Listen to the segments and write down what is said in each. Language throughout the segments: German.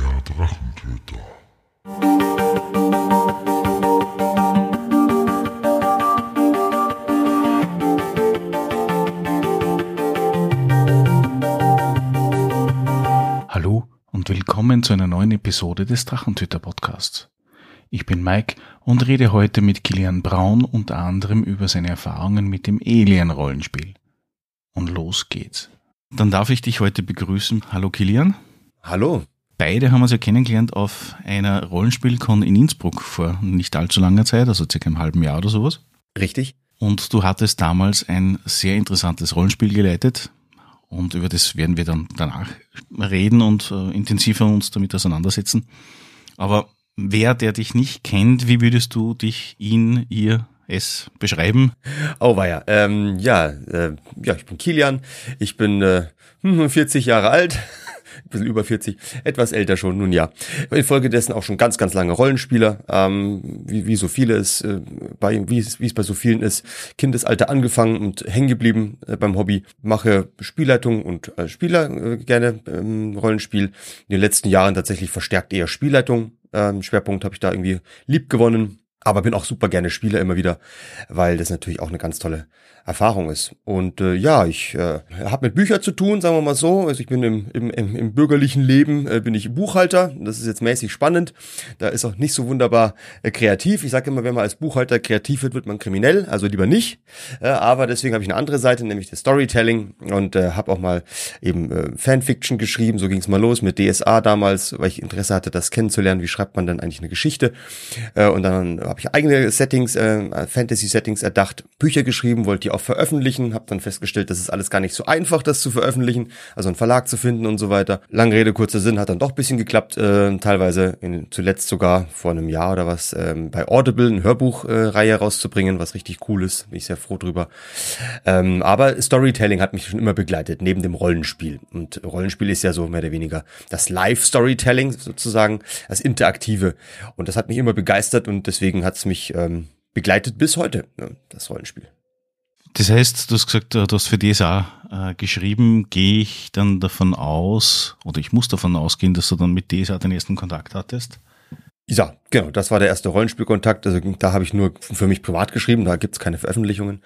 Der Drachentöter. Hallo und willkommen zu einer neuen Episode des Drachentöter Podcasts. Ich bin Mike und rede heute mit Kilian Braun unter anderem über seine Erfahrungen mit dem Alien-Rollenspiel. Und los geht's. Dann darf ich dich heute begrüßen. Hallo Kilian. Hallo. Beide haben uns ja kennengelernt auf einer Rollenspielcon in Innsbruck vor nicht allzu langer Zeit, also circa einem halben Jahr oder sowas. Richtig. Und du hattest damals ein sehr interessantes Rollenspiel geleitet. Und über das werden wir dann danach reden und äh, intensiver uns damit auseinandersetzen. Aber wer, der dich nicht kennt, wie würdest du dich, ihn, ihr, es beschreiben? Oh weia. Ähm, ja, äh, ja, ich bin Kilian. Ich bin äh, 40 Jahre alt. Ein bisschen über 40, etwas älter schon, nun ja. Infolgedessen auch schon ganz, ganz lange Rollenspieler, ähm, wie, wie so viele es, äh, bei, wie es, wie es bei so vielen ist, Kindesalter angefangen und hängen geblieben äh, beim Hobby. Mache Spielleitung und äh, Spieler äh, gerne ähm, Rollenspiel. In den letzten Jahren tatsächlich verstärkt eher Spielleitung. Ähm, Schwerpunkt habe ich da irgendwie lieb gewonnen. Aber bin auch super gerne Spieler immer wieder, weil das natürlich auch eine ganz tolle Erfahrung ist. Und äh, ja, ich äh, habe mit Büchern zu tun, sagen wir mal so. Also ich bin im, im, im, im bürgerlichen Leben äh, bin ich Buchhalter. Das ist jetzt mäßig spannend. Da ist auch nicht so wunderbar äh, kreativ. Ich sage immer, wenn man als Buchhalter kreativ wird, wird man kriminell. Also lieber nicht. Äh, aber deswegen habe ich eine andere Seite, nämlich das Storytelling und äh, habe auch mal eben äh, Fanfiction geschrieben. So ging es mal los mit DSA damals, weil ich Interesse hatte, das kennenzulernen. Wie schreibt man denn eigentlich eine Geschichte? Äh, und dann habe ich eigene Settings, äh, Fantasy-Settings erdacht, Bücher geschrieben, wollte die auch veröffentlichen, habe dann festgestellt, das ist alles gar nicht so einfach, das zu veröffentlichen, also einen Verlag zu finden und so weiter. Lange Rede, kurzer Sinn, hat dann doch bisschen geklappt, äh, teilweise in, zuletzt sogar vor einem Jahr oder was, ähm, bei Audible eine Hörbuchreihe äh, rauszubringen, was richtig cool ist, bin ich sehr froh drüber. Ähm, aber Storytelling hat mich schon immer begleitet, neben dem Rollenspiel. Und Rollenspiel ist ja so mehr oder weniger das Live-Storytelling sozusagen, das Interaktive. Und das hat mich immer begeistert und deswegen hat es mich ähm, begleitet bis heute, ne, das Rollenspiel. Das heißt, du hast gesagt, du hast für DSA äh, geschrieben, gehe ich dann davon aus, oder ich muss davon ausgehen, dass du dann mit DSA den ersten Kontakt hattest? Ja, genau, das war der erste Rollenspielkontakt. Also da habe ich nur für mich privat geschrieben, da gibt's keine Veröffentlichungen.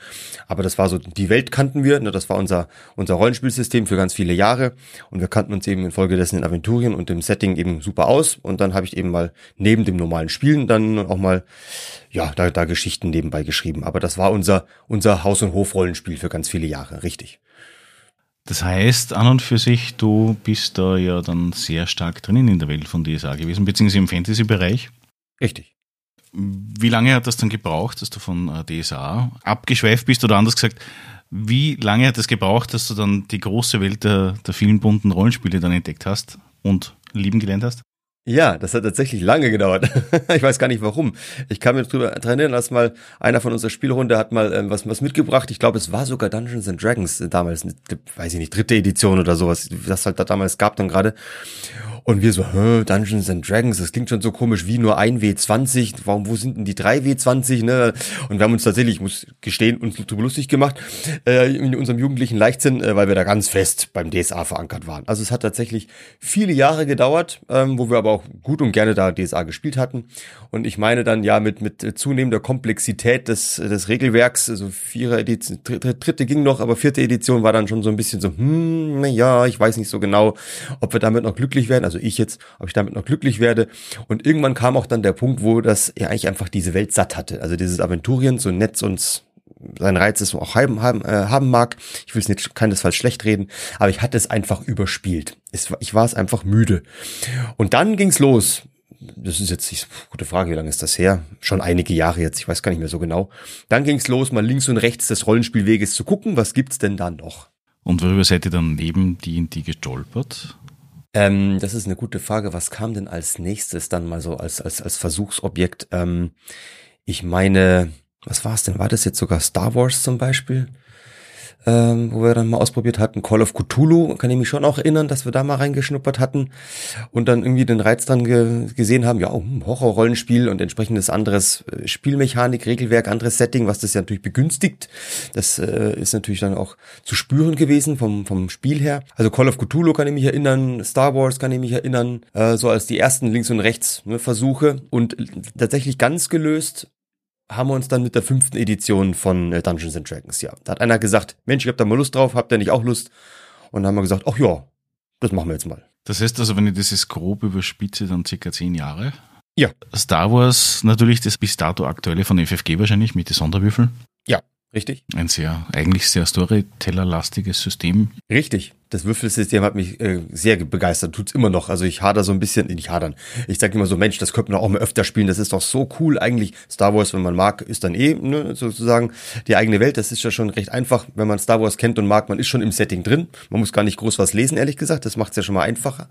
Aber das war so, die Welt kannten wir, ne, das war unser, unser Rollenspielsystem für ganz viele Jahre. Und wir kannten uns eben infolgedessen in Aventurien und dem Setting eben super aus. Und dann habe ich eben mal neben dem normalen Spielen dann auch mal, ja, da, da Geschichten nebenbei geschrieben. Aber das war unser, unser Haus- und Hof-Rollenspiel für ganz viele Jahre, richtig. Das heißt, an und für sich, du bist da ja dann sehr stark drinnen in der Welt von DSA gewesen, beziehungsweise im Fantasy-Bereich. Richtig. Wie lange hat das dann gebraucht, dass du von äh, DSA abgeschweift bist oder anders gesagt, wie lange hat es gebraucht, dass du dann die große Welt der, der vielen bunten Rollenspiele dann entdeckt hast und lieben gelernt hast? Ja, das hat tatsächlich lange gedauert. ich weiß gar nicht warum. Ich kann mich drüber erinnern, dass mal einer von unserer Spielrunde hat mal ähm, was, was mitgebracht. Ich glaube, es war sogar Dungeons and Dragons damals, weiß ich nicht, dritte Edition oder sowas, das halt da damals gab dann gerade. Und wir so, Hä, Dungeons and Dragons, das klingt schon so komisch wie nur ein W20. Warum, wo sind denn die drei W20, ne? Und wir haben uns tatsächlich, ich muss gestehen, uns drüber lustig gemacht, äh, in unserem jugendlichen Leichtsinn, äh, weil wir da ganz fest beim DSA verankert waren. Also es hat tatsächlich viele Jahre gedauert, ähm, wo wir aber auch gut und gerne da DSA gespielt hatten. Und ich meine dann ja mit, mit zunehmender Komplexität des, des Regelwerks, also vierer Edition, dritte ging noch, aber vierte Edition war dann schon so ein bisschen so, hm, na ja, ich weiß nicht so genau, ob wir damit noch glücklich werden. Also also ich jetzt, ob ich damit noch glücklich werde. Und irgendwann kam auch dann der Punkt, wo das ja eigentlich einfach diese Welt satt hatte. Also dieses Aventurien, so Netz und sein Reiz ist auch haben, haben, äh, haben mag. Ich will es nicht keinesfalls schlecht reden, aber ich hatte es einfach überspielt. Es, ich war es einfach müde. Und dann ging's los. Das ist jetzt nicht gute Frage, wie lange ist das her? Schon einige Jahre jetzt, ich weiß gar nicht mehr so genau. Dann ging's los, mal links und rechts des Rollenspielweges zu gucken, was gibt's denn da noch? Und worüber seid ihr dann neben die gestolpert? Ähm, das ist eine gute Frage. Was kam denn als nächstes dann mal so als, als, als Versuchsobjekt? Ähm, ich meine, was war es denn? War das jetzt sogar Star Wars zum Beispiel? Ähm, wo wir dann mal ausprobiert hatten. Call of Cthulhu, kann ich mich schon auch erinnern, dass wir da mal reingeschnuppert hatten und dann irgendwie den Reiz dran ge gesehen haben, ja, hm, Horrorrollenspiel und entsprechendes anderes äh, Spielmechanik, Regelwerk, anderes Setting, was das ja natürlich begünstigt. Das äh, ist natürlich dann auch zu spüren gewesen vom, vom Spiel her. Also Call of Cthulhu kann ich mich erinnern, Star Wars kann ich mich erinnern, äh, so als die ersten links und rechts ne, Versuche und tatsächlich ganz gelöst haben wir uns dann mit der fünften Edition von äh, Dungeons and Dragons, ja. Da hat einer gesagt, Mensch, ich hab da mal Lust drauf, habt ihr nicht auch Lust? Und dann haben wir gesagt, ach ja, das machen wir jetzt mal. Das heißt also, wenn ich das jetzt grob überspitze, dann circa zehn Jahre. Ja. Star Wars natürlich das bis dato aktuelle von FFG wahrscheinlich mit den Sonderwürfeln. Ja, richtig. Ein sehr, eigentlich sehr Storyteller-lastiges System. Richtig das Würfelsystem hat mich äh, sehr begeistert, tut's immer noch. Also ich hader so ein bisschen, nicht hadern. Ich sage immer so, Mensch, das könnte man auch mal öfter spielen. Das ist doch so cool eigentlich. Star Wars, wenn man mag, ist dann eh ne, sozusagen die eigene Welt. Das ist ja schon recht einfach, wenn man Star Wars kennt und mag. Man ist schon im Setting drin. Man muss gar nicht groß was lesen, ehrlich gesagt. Das macht's ja schon mal einfacher.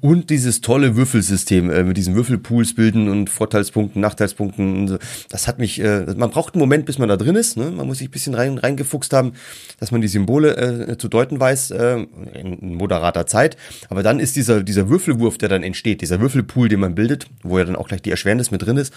Und dieses tolle Würfelsystem äh, mit diesen Würfelpools bilden und Vorteilspunkten, Nachteilspunkten. Und so. Das hat mich. Äh, man braucht einen Moment, bis man da drin ist. Ne? Man muss sich ein bisschen rein reingefuchst haben, dass man die Symbole äh, zu deuten weiß. Äh, in moderater Zeit. Aber dann ist dieser, dieser Würfelwurf, der dann entsteht, dieser Würfelpool, den man bildet, wo ja dann auch gleich die Erschwernis mit drin ist,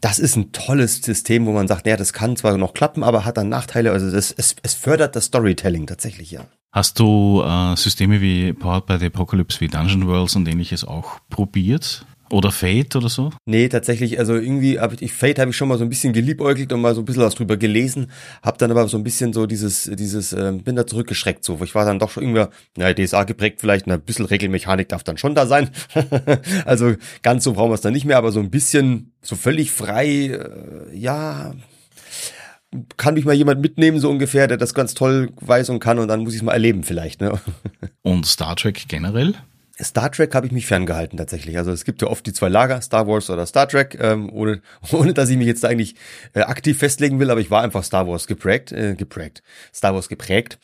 das ist ein tolles System, wo man sagt, naja, das kann zwar noch klappen, aber hat dann Nachteile. Also das, es, es fördert das Storytelling tatsächlich, ja. Hast du äh, Systeme wie Powered by the Apocalypse, wie Dungeon Worlds und ähnliches auch probiert? Oder Fate oder so? Nee, tatsächlich, also irgendwie habe ich, Fate habe ich schon mal so ein bisschen geliebäugelt und mal so ein bisschen was drüber gelesen, habe dann aber so ein bisschen so dieses, dieses, äh, bin da zurückgeschreckt so, ich war dann doch schon irgendwie, naja, DSA geprägt vielleicht, ein bisschen Regelmechanik darf dann schon da sein. also ganz so brauchen wir es dann nicht mehr, aber so ein bisschen, so völlig frei, äh, ja, kann mich mal jemand mitnehmen, so ungefähr, der das ganz toll weiß und kann und dann muss ich es mal erleben vielleicht. Ne? Und Star Trek generell? Star Trek habe ich mich ferngehalten tatsächlich. Also es gibt ja oft die zwei Lager, Star Wars oder Star Trek, ähm, ohne, ohne dass ich mich jetzt eigentlich äh, aktiv festlegen will, aber ich war einfach Star Wars geprägt, äh, geprägt, Star Wars geprägt.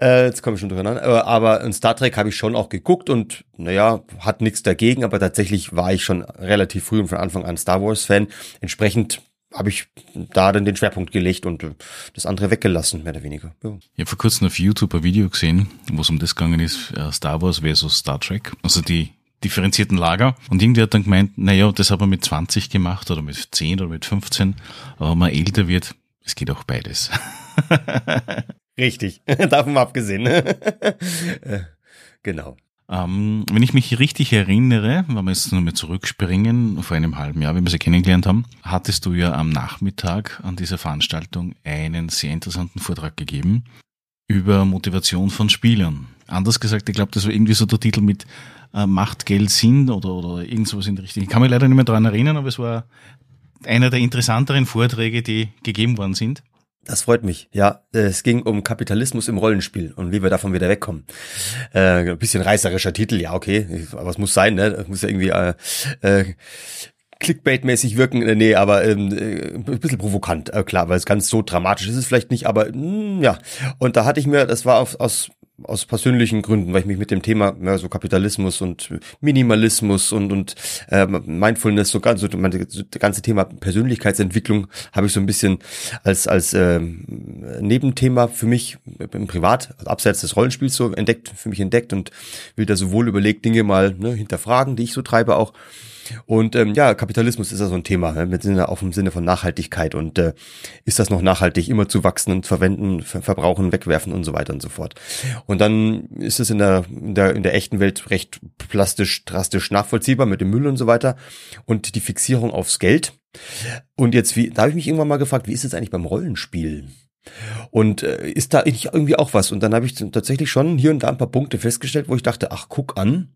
Äh, jetzt komme ich schon durcheinander. Äh, aber in Star Trek habe ich schon auch geguckt und naja, hat nichts dagegen, aber tatsächlich war ich schon relativ früh und von Anfang an Star Wars Fan. Entsprechend habe ich da dann den Schwerpunkt gelegt und äh, das andere weggelassen, mehr oder weniger. Ja. Ich habe vor kurzem auf YouTube ein Video gesehen, wo es um das gegangen ist, äh, Star Wars versus Star Trek, also die differenzierten Lager. Und irgendwie hat dann gemeint, naja, das hat man mit 20 gemacht oder mit 10 oder mit 15, aber wenn man älter wird, es geht auch beides. Richtig, davon abgesehen. Äh, genau. Ähm, wenn ich mich richtig erinnere, wenn wir jetzt nochmal zurückspringen, vor einem halben Jahr, wie wir sie kennengelernt haben, hattest du ja am Nachmittag an dieser Veranstaltung einen sehr interessanten Vortrag gegeben über Motivation von Spielern. Anders gesagt, ich glaube, das war irgendwie so der Titel mit äh, Macht, Geld, Sinn oder, oder irgend sowas in der Richtung. Ich kann mich leider nicht mehr daran erinnern, aber es war einer der interessanteren Vorträge, die gegeben worden sind. Das freut mich. Ja, es ging um Kapitalismus im Rollenspiel und wie wir davon wieder wegkommen. Äh, ein bisschen reißerischer Titel, ja, okay, aber es muss sein, ne? Das muss ja irgendwie äh, äh, Clickbait-mäßig wirken. Äh, nee, aber ähm, äh, ein bisschen provokant, äh, klar, weil es ganz so dramatisch ist es vielleicht nicht, aber mh, hm, ja. Und da hatte ich mir, das war auf, aus aus persönlichen Gründen, weil ich mich mit dem Thema ja, so Kapitalismus und Minimalismus und und äh, Mindfulness so ganz so, so das ganze Thema Persönlichkeitsentwicklung habe ich so ein bisschen als als äh, Nebenthema für mich im Privat also abseits des Rollenspiels so entdeckt für mich entdeckt und will da so wohl überlegt Dinge mal ne, hinterfragen, die ich so treibe auch und ähm, ja, Kapitalismus ist ja so ein Thema, ne, mit Sinne, auch im Sinne von Nachhaltigkeit. Und äh, ist das noch nachhaltig, immer zu wachsen und verwenden, ver verbrauchen, wegwerfen und so weiter und so fort. Und dann ist es in der, in der, in der echten Welt recht plastisch, drastisch nachvollziehbar mit dem Müll und so weiter. Und die Fixierung aufs Geld. Und jetzt, wie, da habe ich mich irgendwann mal gefragt, wie ist es eigentlich beim Rollenspiel? Und äh, ist da irgendwie auch was? Und dann habe ich tatsächlich schon hier und da ein paar Punkte festgestellt, wo ich dachte, ach, guck an,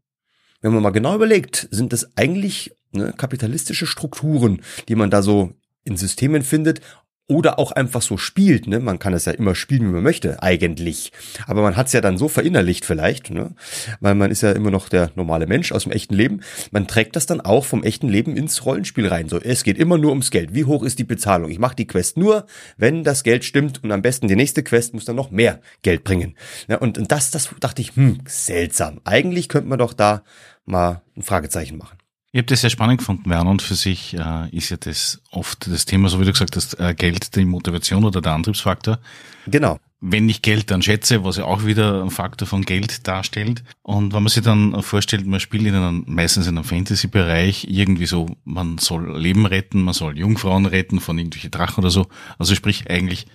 wenn man mal genau überlegt, sind das eigentlich ne, kapitalistische Strukturen, die man da so in Systemen findet oder auch einfach so spielt. Ne? Man kann es ja immer spielen, wie man möchte, eigentlich. Aber man hat es ja dann so verinnerlicht vielleicht, ne? weil man ist ja immer noch der normale Mensch aus dem echten Leben. Man trägt das dann auch vom echten Leben ins Rollenspiel rein. So, es geht immer nur ums Geld. Wie hoch ist die Bezahlung? Ich mache die Quest nur, wenn das Geld stimmt und am besten die nächste Quest muss dann noch mehr Geld bringen. Ja, und, und das, das dachte ich, hm, seltsam. Eigentlich könnte man doch da mal ein Fragezeichen machen. Ich habe das sehr spannend gefunden, Werner, und für sich äh, ist ja das oft das Thema, so wie du gesagt hast, äh, Geld die Motivation oder der Antriebsfaktor. Genau. wenn nicht Geld, dann Schätze, was ja auch wieder ein Faktor von Geld darstellt. Und wenn man sich dann vorstellt, man spielt in einem, meistens in einem Fantasy-Bereich irgendwie so, man soll Leben retten, man soll Jungfrauen retten von irgendwelchen Drachen oder so. Also sprich eigentlich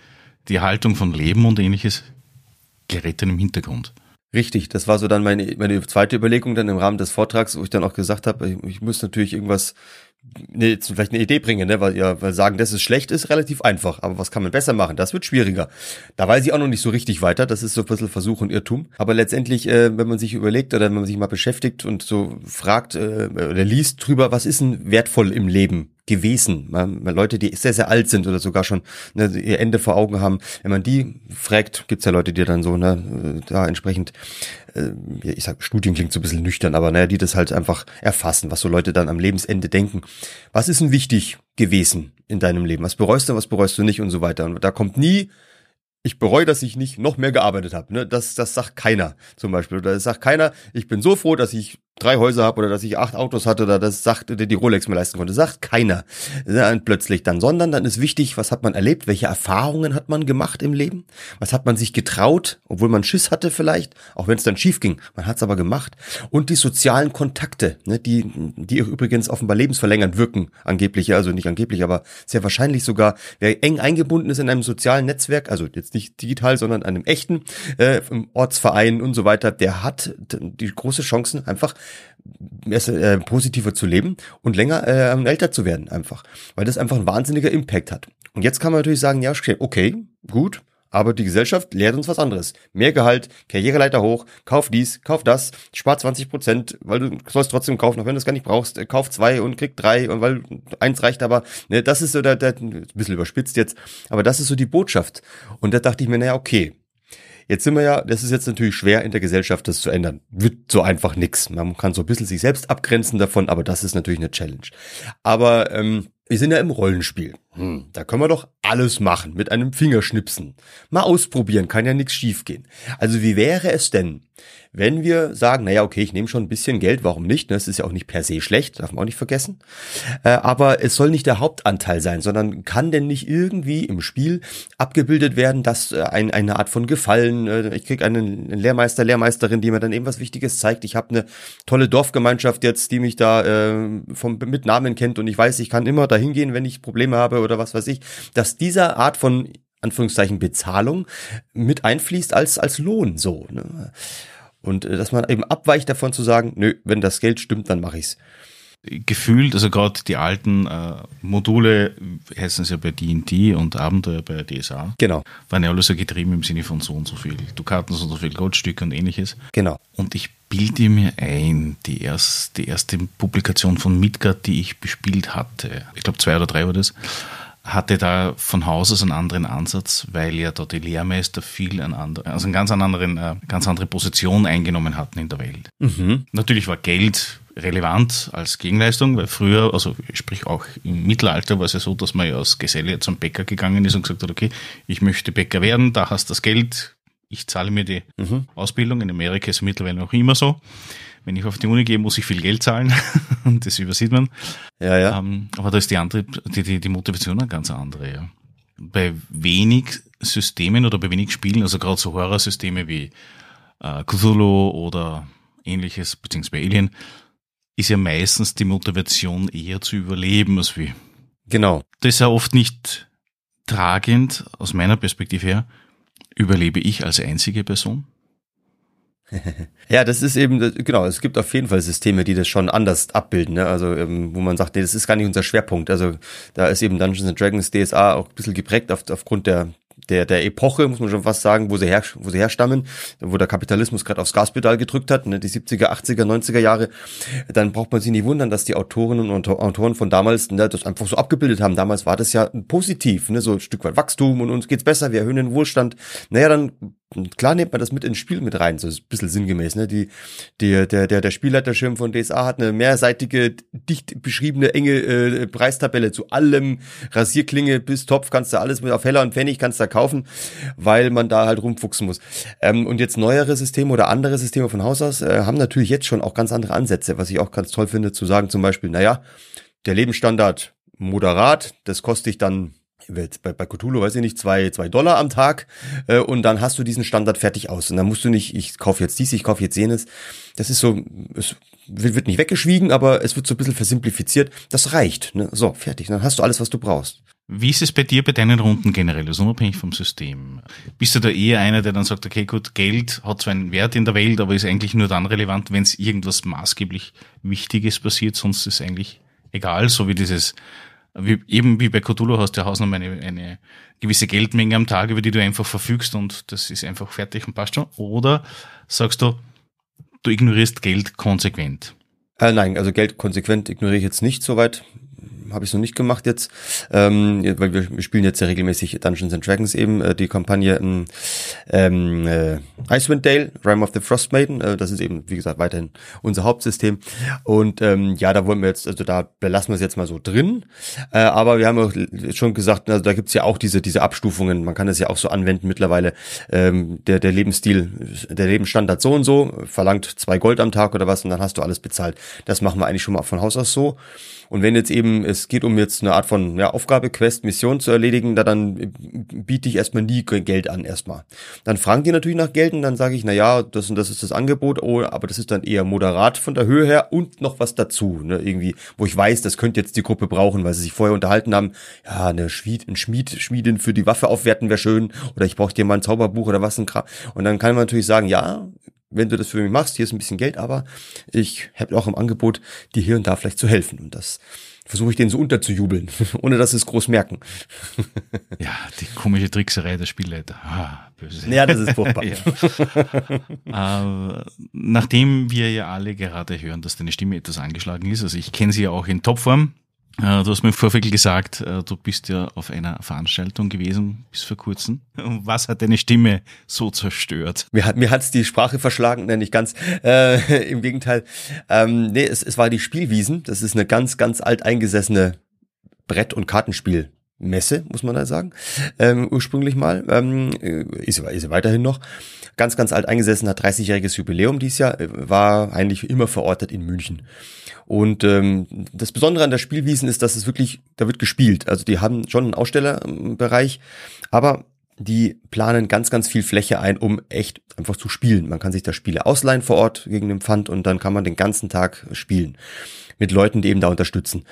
die Haltung von Leben und ähnliches gerät dann im Hintergrund. Richtig, das war so dann meine, meine zweite Überlegung dann im Rahmen des Vortrags, wo ich dann auch gesagt habe, ich, ich muss natürlich irgendwas ne, vielleicht eine Idee bringen, ne? weil ja, weil sagen, dass es schlecht ist, relativ einfach. Aber was kann man besser machen? Das wird schwieriger. Da weiß ich auch noch nicht so richtig weiter. Das ist so ein bisschen Versuch und Irrtum. Aber letztendlich, äh, wenn man sich überlegt oder wenn man sich mal beschäftigt und so fragt äh, oder liest drüber, was ist denn wertvoll im Leben? Gewesen. Leute, die sehr, sehr alt sind oder sogar schon ne, ihr Ende vor Augen haben, wenn man die fragt, gibt's ja Leute, die dann so ne, da entsprechend, äh, ich sag, Studien klingt so ein bisschen nüchtern, aber naja, die das halt einfach erfassen, was so Leute dann am Lebensende denken. Was ist denn wichtig gewesen in deinem Leben? Was bereust du, was bereust du nicht und so weiter. Und da kommt nie ich bereue, dass ich nicht noch mehr gearbeitet habe. Ne? Das, das sagt keiner zum Beispiel. Oder das sagt keiner, ich bin so froh, dass ich drei Häuser habe oder dass ich acht Autos hatte oder das sagt, die Rolex mir leisten konnte. Sagt keiner. Plötzlich dann, sondern dann ist wichtig, was hat man erlebt, welche Erfahrungen hat man gemacht im Leben, was hat man sich getraut, obwohl man Schiss hatte vielleicht, auch wenn es dann schief ging, man hat es aber gemacht. Und die sozialen Kontakte, ne, die, die übrigens offenbar lebensverlängernd wirken, angeblich, also nicht angeblich, aber sehr wahrscheinlich sogar, wer eng eingebunden ist in einem sozialen Netzwerk, also jetzt nicht digital, sondern einem echten, äh, im Ortsverein und so weiter, der hat die große Chancen einfach äh, positiver zu leben und länger äh, älter zu werden einfach, weil das einfach ein wahnsinniger Impact hat. Und jetzt kann man natürlich sagen, ja, okay, gut, aber die Gesellschaft lehrt uns was anderes. Mehr Gehalt, Karriereleiter hoch, kauf dies, kauf das, spar 20 Prozent, weil du sollst trotzdem kaufen, auch wenn du es gar nicht brauchst, äh, kauf zwei und krieg drei und weil eins reicht aber, ne, das ist so der, der, ein bisschen überspitzt jetzt, aber das ist so die Botschaft. Und da dachte ich mir, naja, okay, Jetzt sind wir ja, das ist jetzt natürlich schwer in der Gesellschaft, das zu ändern. Wird so einfach nix. Man kann so ein bisschen sich selbst abgrenzen davon, aber das ist natürlich eine Challenge. Aber ähm, wir sind ja im Rollenspiel. Hm, da können wir doch alles machen mit einem Fingerschnipsen. Mal ausprobieren, kann ja nichts schiefgehen. Also wie wäre es denn, wenn wir sagen, naja, okay, ich nehme schon ein bisschen Geld, warum nicht? Das ist ja auch nicht per se schlecht, darf man auch nicht vergessen. Äh, aber es soll nicht der Hauptanteil sein, sondern kann denn nicht irgendwie im Spiel abgebildet werden, dass äh, ein, eine Art von Gefallen, äh, ich krieg einen Lehrmeister, Lehrmeisterin, die mir dann eben was Wichtiges zeigt. Ich habe eine tolle Dorfgemeinschaft jetzt, die mich da vom, mit Namen kennt und ich weiß, ich kann immer dahin gehen, wenn ich Probleme habe oder was weiß ich, dass dieser Art von Anführungszeichen Bezahlung mit einfließt als, als Lohn so. Ne? Und äh, dass man eben abweicht davon zu sagen, nö, wenn das Geld stimmt, dann mache ich's. Gefühlt, also gerade die alten äh, Module heißen es ja bei D&D und Abenteuer bei DSA. Genau. Waren ja alle so getrieben im Sinne von so und so viel Dukaten, so und so viel Goldstücke und ähnliches. Genau. Und ich bilde mir ein, die, erst, die erste Publikation von Midgard, die ich bespielt hatte, ich glaube zwei oder drei war das, hatte da von Haus aus einen anderen Ansatz, weil ja da die Lehrmeister viel an anderen, also eine ganz, anderen, äh, ganz andere Position eingenommen hatten in der Welt. Mhm. Natürlich war Geld relevant als Gegenleistung, weil früher, also sprich auch im Mittelalter war es ja so, dass man ja als Geselle zum Bäcker gegangen ist und gesagt hat, okay, ich möchte Bäcker werden, da hast das Geld, ich zahle mir die mhm. Ausbildung. In Amerika ist es mittlerweile noch immer so wenn ich auf die Uni gehe, muss ich viel Geld zahlen. das übersieht man. Ja, ja. Ähm, aber da ist die, andere, die, die, die Motivation eine ganz andere, ja. Bei wenig Systemen oder bei wenig Spielen, also gerade so Horrorsysteme wie äh, Cthulhu oder ähnliches, beziehungsweise Alien, ist ja meistens die Motivation eher zu überleben als wie. Genau. Das ist ja oft nicht tragend, aus meiner Perspektive her, überlebe ich als einzige Person ja, das ist eben, genau, es gibt auf jeden Fall Systeme, die das schon anders abbilden, ne? also ähm, wo man sagt, nee, das ist gar nicht unser Schwerpunkt. Also da ist eben Dungeons Dragons DSA auch ein bisschen geprägt auf, aufgrund der der, der Epoche, muss man schon fast sagen, wo sie, her, wo sie herstammen, wo der Kapitalismus gerade aufs Gaspedal gedrückt hat, ne, die 70er, 80er, 90er Jahre, dann braucht man sich nicht wundern, dass die Autorinnen und Autoren von damals ne, das einfach so abgebildet haben. Damals war das ja positiv, ne, so ein Stück weit Wachstum und uns geht's besser, wir erhöhen den Wohlstand. Naja, dann klar nimmt man das mit ins Spiel mit rein, so ein bisschen sinngemäß. Ne? Die, die, der, der, der Spielleiterschirm von DSA hat eine mehrseitige, dicht beschriebene, enge äh, Preistabelle zu allem. Rasierklinge bis Topf kannst du alles mit auf Heller und Pfennig kannst du kaufen, weil man da halt rumfuchsen muss. Ähm, und jetzt neuere Systeme oder andere Systeme von Haus aus äh, haben natürlich jetzt schon auch ganz andere Ansätze, was ich auch ganz toll finde, zu sagen zum Beispiel, naja, der Lebensstandard moderat, das kostet dich dann bei, bei Cthulhu, weiß ich nicht, zwei, zwei Dollar am Tag äh, und dann hast du diesen Standard fertig aus. Und dann musst du nicht, ich kaufe jetzt dies, ich kaufe jetzt jenes. Das ist so, es wird nicht weggeschwiegen, aber es wird so ein bisschen versimplifiziert. Das reicht. Ne? So, fertig. Dann hast du alles, was du brauchst. Wie ist es bei dir bei deinen Runden generell, also unabhängig vom System? Bist du da eher einer, der dann sagt, okay, gut, Geld hat zwar einen Wert in der Welt, aber ist eigentlich nur dann relevant, wenn es irgendwas maßgeblich Wichtiges passiert, sonst ist eigentlich egal, so wie dieses wie, eben wie bei Cthulhu hast du ja Hausnummer eine, eine gewisse Geldmenge am Tag, über die du einfach verfügst und das ist einfach fertig und passt schon. Oder sagst du, du ignorierst Geld konsequent? Äh, nein, also Geld konsequent ignoriere ich jetzt nicht soweit habe ich noch nicht gemacht jetzt, ähm, weil wir, spielen jetzt ja regelmäßig Dungeons and Dragons eben, äh, die Kampagne ähm, äh, Icewind Dale, Rime of the Frost Maiden, äh, das ist eben, wie gesagt, weiterhin unser Hauptsystem. Und ähm, ja, da wollen wir jetzt, also da belassen wir es jetzt mal so drin. Äh, aber wir haben auch schon gesagt, also da gibt's ja auch diese, diese Abstufungen, man kann das ja auch so anwenden mittlerweile. Ähm, der, der Lebensstil, der Lebensstandard so und so, verlangt zwei Gold am Tag oder was und dann hast du alles bezahlt. Das machen wir eigentlich schon mal von Haus aus so. Und wenn jetzt eben es geht um jetzt eine Art von ja, Aufgabe, Quest, Mission zu erledigen, da dann biete ich erstmal nie Geld an erstmal. Dann fragen die natürlich nach Geld und dann sage ich, na ja, das und das ist das Angebot, oh, aber das ist dann eher moderat von der Höhe her und noch was dazu, ne, irgendwie, wo ich weiß, das könnte jetzt die Gruppe brauchen, weil sie sich vorher unterhalten haben, ja, eine Schmied, ein Schmied, Schmiedin für die Waffe aufwerten wäre schön oder ich brauche dir mal ein Zauberbuch oder was ein Kram. Und dann kann man natürlich sagen, ja, wenn du das für mich machst, hier ist ein bisschen Geld, aber ich habe auch im Angebot, dir hier und da vielleicht zu helfen. Und das versuche ich denen so unterzujubeln, ohne dass sie es groß merken. ja, die komische Trickserei der Spielleiter. Ah, böse. Ja, das ist furchtbar. ja. äh, nachdem wir ja alle gerade hören, dass deine Stimme etwas angeschlagen ist, also ich kenne sie ja auch in Topform, du hast mir im Vorfeld gesagt, äh, du bist ja auf einer Veranstaltung gewesen bis vor kurzem. Was hat deine Stimme so zerstört? Mir hat mir hat's die Sprache verschlagen, nein, nicht ganz. Äh, Im Gegenteil. Ähm, nee, es, es war die Spielwiesen. Das ist eine ganz, ganz alt eingesessene Brett- und Kartenspielmesse, muss man da sagen, ähm, ursprünglich mal. Ähm, ist, ist sie weiterhin noch. Ganz, ganz alt eingesessen, hat 30-jähriges Jubiläum dieses Jahr, war eigentlich immer verortet in München. Und ähm, das Besondere an der Spielwiesen ist, dass es wirklich, da wird gespielt. Also die haben schon einen Ausstellerbereich, aber die planen ganz, ganz viel Fläche ein, um echt einfach zu spielen. Man kann sich da Spiele ausleihen vor Ort gegen den Pfand und dann kann man den ganzen Tag spielen. Mit Leuten, die eben da unterstützen.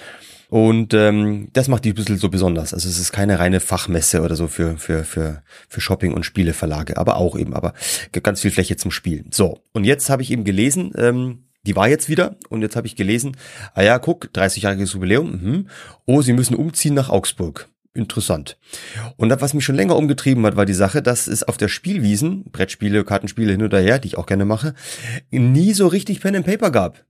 Und ähm, das macht die ein bisschen so besonders. Also es ist keine reine Fachmesse oder so für, für, für, für Shopping- und Spieleverlage, aber auch eben, aber ganz viel Fläche zum Spielen. So, und jetzt habe ich eben gelesen, ähm, die war jetzt wieder und jetzt habe ich gelesen, ah ja, guck, 30-jähriges Jubiläum, mhm. oh, sie müssen umziehen nach Augsburg. Interessant. Und was mich schon länger umgetrieben hat, war die Sache, dass es auf der Spielwiesen, Brettspiele, Kartenspiele hin oder her, die ich auch gerne mache, nie so richtig Pen and Paper gab.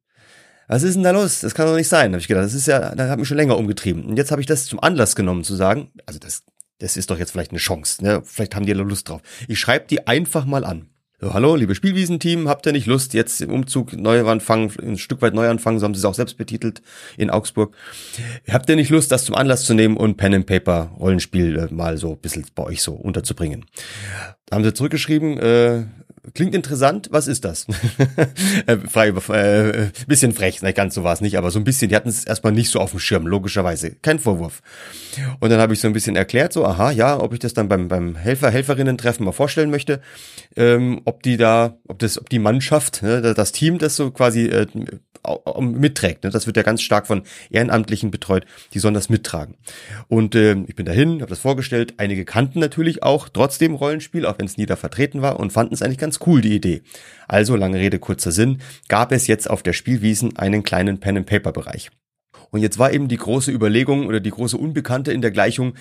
Was ist denn da los? Das kann doch nicht sein, habe ich gedacht. Das ist ja, da hat mich schon länger umgetrieben. Und jetzt habe ich das zum Anlass genommen zu sagen, also das, das ist doch jetzt vielleicht eine Chance, ne? Vielleicht haben die ja Lust drauf. Ich schreibe die einfach mal an. So, hallo, liebe Spielwiesenteam, habt ihr nicht Lust, jetzt im Umzug neu anfangen, ein Stück weit neu anfangen, so haben sie es auch selbst betitelt in Augsburg. Habt ihr nicht Lust, das zum Anlass zu nehmen und Pen and Paper Rollenspiel äh, mal so ein bisschen bei euch so unterzubringen? Da haben sie zurückgeschrieben, äh, klingt interessant, was ist das? Äh, frei, äh, bisschen frech, nicht ganz so war es nicht, aber so ein bisschen, die hatten es erstmal nicht so auf dem Schirm, logischerweise. Kein Vorwurf. Und dann habe ich so ein bisschen erklärt, so, aha, ja, ob ich das dann beim, beim Helfer, Helferinnen-Treffen mal vorstellen möchte, ähm, ob die da, ob das, ob die Mannschaft, ne, das Team das so quasi äh, mitträgt. Ne? Das wird ja ganz stark von Ehrenamtlichen betreut, die sollen das mittragen. Und äh, ich bin dahin, habe das vorgestellt. Einige kannten natürlich auch trotzdem Rollenspiel, auch wenn es nie da vertreten war und fanden es eigentlich ganz cool, die Idee. Also, lange Rede, kurzer Sinn, gab es jetzt auf der Spielwiesen einen kleinen Pen-and-Paper-Bereich. Und jetzt war eben die große Überlegung oder die große Unbekannte in der Gleichung,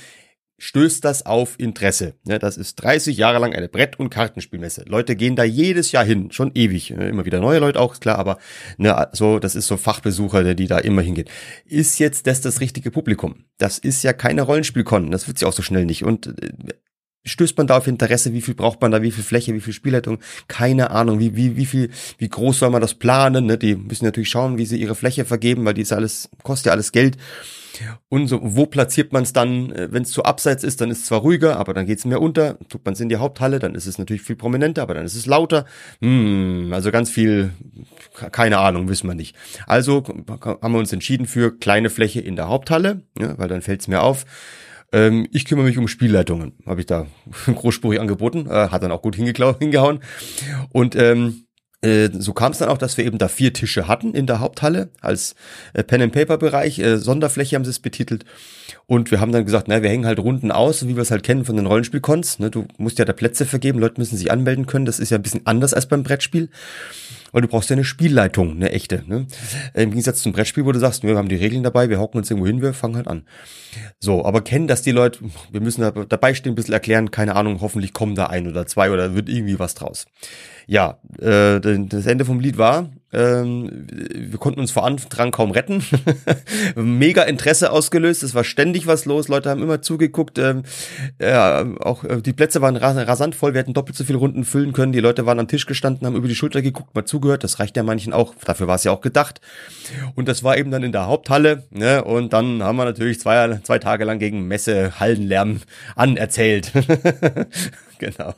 stößt das auf Interesse. Ja, das ist 30 Jahre lang eine Brett- und Kartenspielmesse. Leute gehen da jedes Jahr hin, schon ewig. Immer wieder neue Leute auch, klar, aber ne, so, das ist so Fachbesucher, die da immer hingehen. Ist jetzt das das richtige Publikum? Das ist ja keine Rollenspielkon, das wird sie auch so schnell nicht. Und äh, stößt man da auf Interesse? Wie viel braucht man da? Wie viel Fläche? Wie viel Spielleitung? Keine Ahnung. Wie, wie, wie viel, wie groß soll man das planen? Ne? Die müssen natürlich schauen, wie sie ihre Fläche vergeben, weil die ist alles, kostet ja alles Geld. Und so, wo platziert man es dann, äh, wenn es zu abseits ist, dann ist es zwar ruhiger, aber dann geht es mehr unter. Tut man es in die Haupthalle, dann ist es natürlich viel prominenter, aber dann ist es lauter. Hm, also ganz viel, keine Ahnung, wissen wir nicht. Also haben wir uns entschieden für kleine Fläche in der Haupthalle, ja, weil dann fällt es mir auf. Ähm, ich kümmere mich um Spielleitungen, habe ich da großspurig angeboten, äh, hat dann auch gut hingehauen. Und ähm, äh, so kam es dann auch, dass wir eben da vier Tische hatten in der Haupthalle als äh, Pen and Paper Bereich, äh, Sonderfläche haben sie es betitelt. Und wir haben dann gesagt, na, wir hängen halt Runden aus, wie wir es halt kennen von den Rollenspielcons. Ne? Du musst ja da Plätze vergeben, Leute müssen sich anmelden können. Das ist ja ein bisschen anders als beim Brettspiel. Weil du brauchst ja eine Spielleitung, eine echte. Ne? Im Gegensatz zum Brettspiel, wo du sagst, wir haben die Regeln dabei, wir hocken uns irgendwo hin, wir fangen halt an. So, aber kennen das die Leute, wir müssen da dabei stehen, ein bisschen erklären, keine Ahnung, hoffentlich kommen da ein oder zwei oder wird irgendwie was draus. Ja, äh, das Ende vom Lied war, ähm, wir konnten uns vor Andrang kaum retten. Mega Interesse ausgelöst. Es war ständig was los. Leute haben immer zugeguckt. Ähm, ja, auch äh, die Plätze waren rasant voll. Wir hätten doppelt so viele Runden füllen können. Die Leute waren am Tisch gestanden, haben über die Schulter geguckt, mal zugehört. Das reicht ja manchen auch. Dafür war es ja auch gedacht. Und das war eben dann in der Haupthalle. Ne? Und dann haben wir natürlich zwei, zwei Tage lang gegen Messe Hallenlärm anerzählt. genau.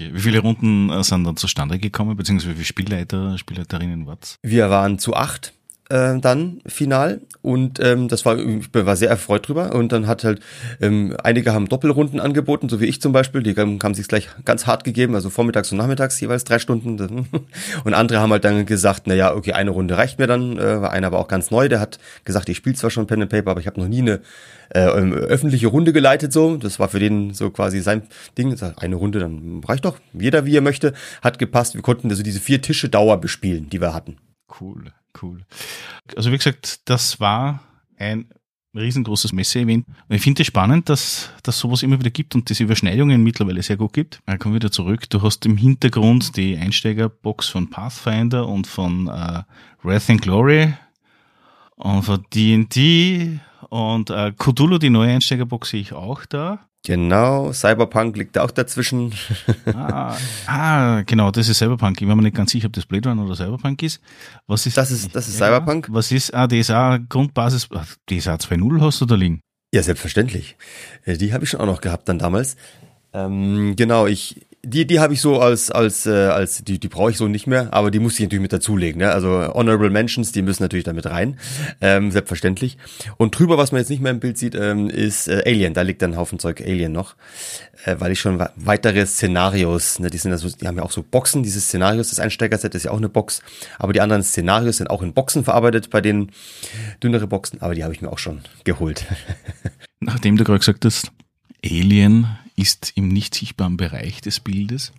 Wie viele Runden äh, sind dann zustande gekommen, beziehungsweise wie viele Spielleiter, Spielleiterinnen war's? Wir waren zu acht äh, dann final. Und ähm, das war ich war sehr erfreut drüber. Und dann hat halt ähm, einige haben Doppelrunden angeboten so wie ich zum Beispiel. Die haben, haben sich gleich ganz hart gegeben also vormittags und nachmittags jeweils drei Stunden. Und andere haben halt dann gesagt na ja okay eine Runde reicht mir dann. Äh, war einer aber auch ganz neu der hat gesagt ich spiele zwar schon Pen and Paper aber ich habe noch nie eine äh, ähm, öffentliche Runde geleitet so. Das war für den so quasi sein Ding. Eine Runde dann reicht doch. Jeder wie er möchte hat gepasst. Wir konnten also diese vier Tische Dauer bespielen die wir hatten. Cool cool. Also wie gesagt, das war ein riesengroßes Messe-Event. Und ich finde es spannend, dass dass sowas immer wieder gibt und diese Überschneidungen mittlerweile sehr gut gibt. Ich komme wieder zurück. Du hast im Hintergrund die Einsteigerbox von Pathfinder und von äh, Wrath and Glory und von D&D und äh, Cthulhu, die neue Einsteigerbox sehe ich auch da. Genau, Cyberpunk liegt auch dazwischen. ah, ah, genau, das ist Cyberpunk. Ich war mir nicht ganz sicher, ob das Blade Runner oder Cyberpunk ist. Was ist das? Ist, das ist ja, Cyberpunk. Was ist ah, DSA Grundbasis? DSA 2.0 hast du da liegen? Ja, selbstverständlich. Äh, die habe ich schon auch noch gehabt dann damals. Ähm, genau, ich die, die habe ich so als, als, äh, als die, die brauche ich so nicht mehr, aber die muss ich natürlich mit dazulegen. Ne? Also Honorable Mentions, die müssen natürlich damit rein, ähm, selbstverständlich. Und drüber, was man jetzt nicht mehr im Bild sieht, ähm, ist äh, Alien. Da liegt dann ein Haufen Zeug Alien noch, äh, weil ich schon weitere Szenarios, ne, die sind also, die haben ja auch so Boxen. Dieses Szenarios, das Einsteigerset ist ja auch eine Box, aber die anderen Szenarios sind auch in Boxen verarbeitet, bei den dünnere Boxen, aber die habe ich mir auch schon geholt. Nachdem du gerade gesagt hast, Alien ist im nicht sichtbaren Bereich des Bildes.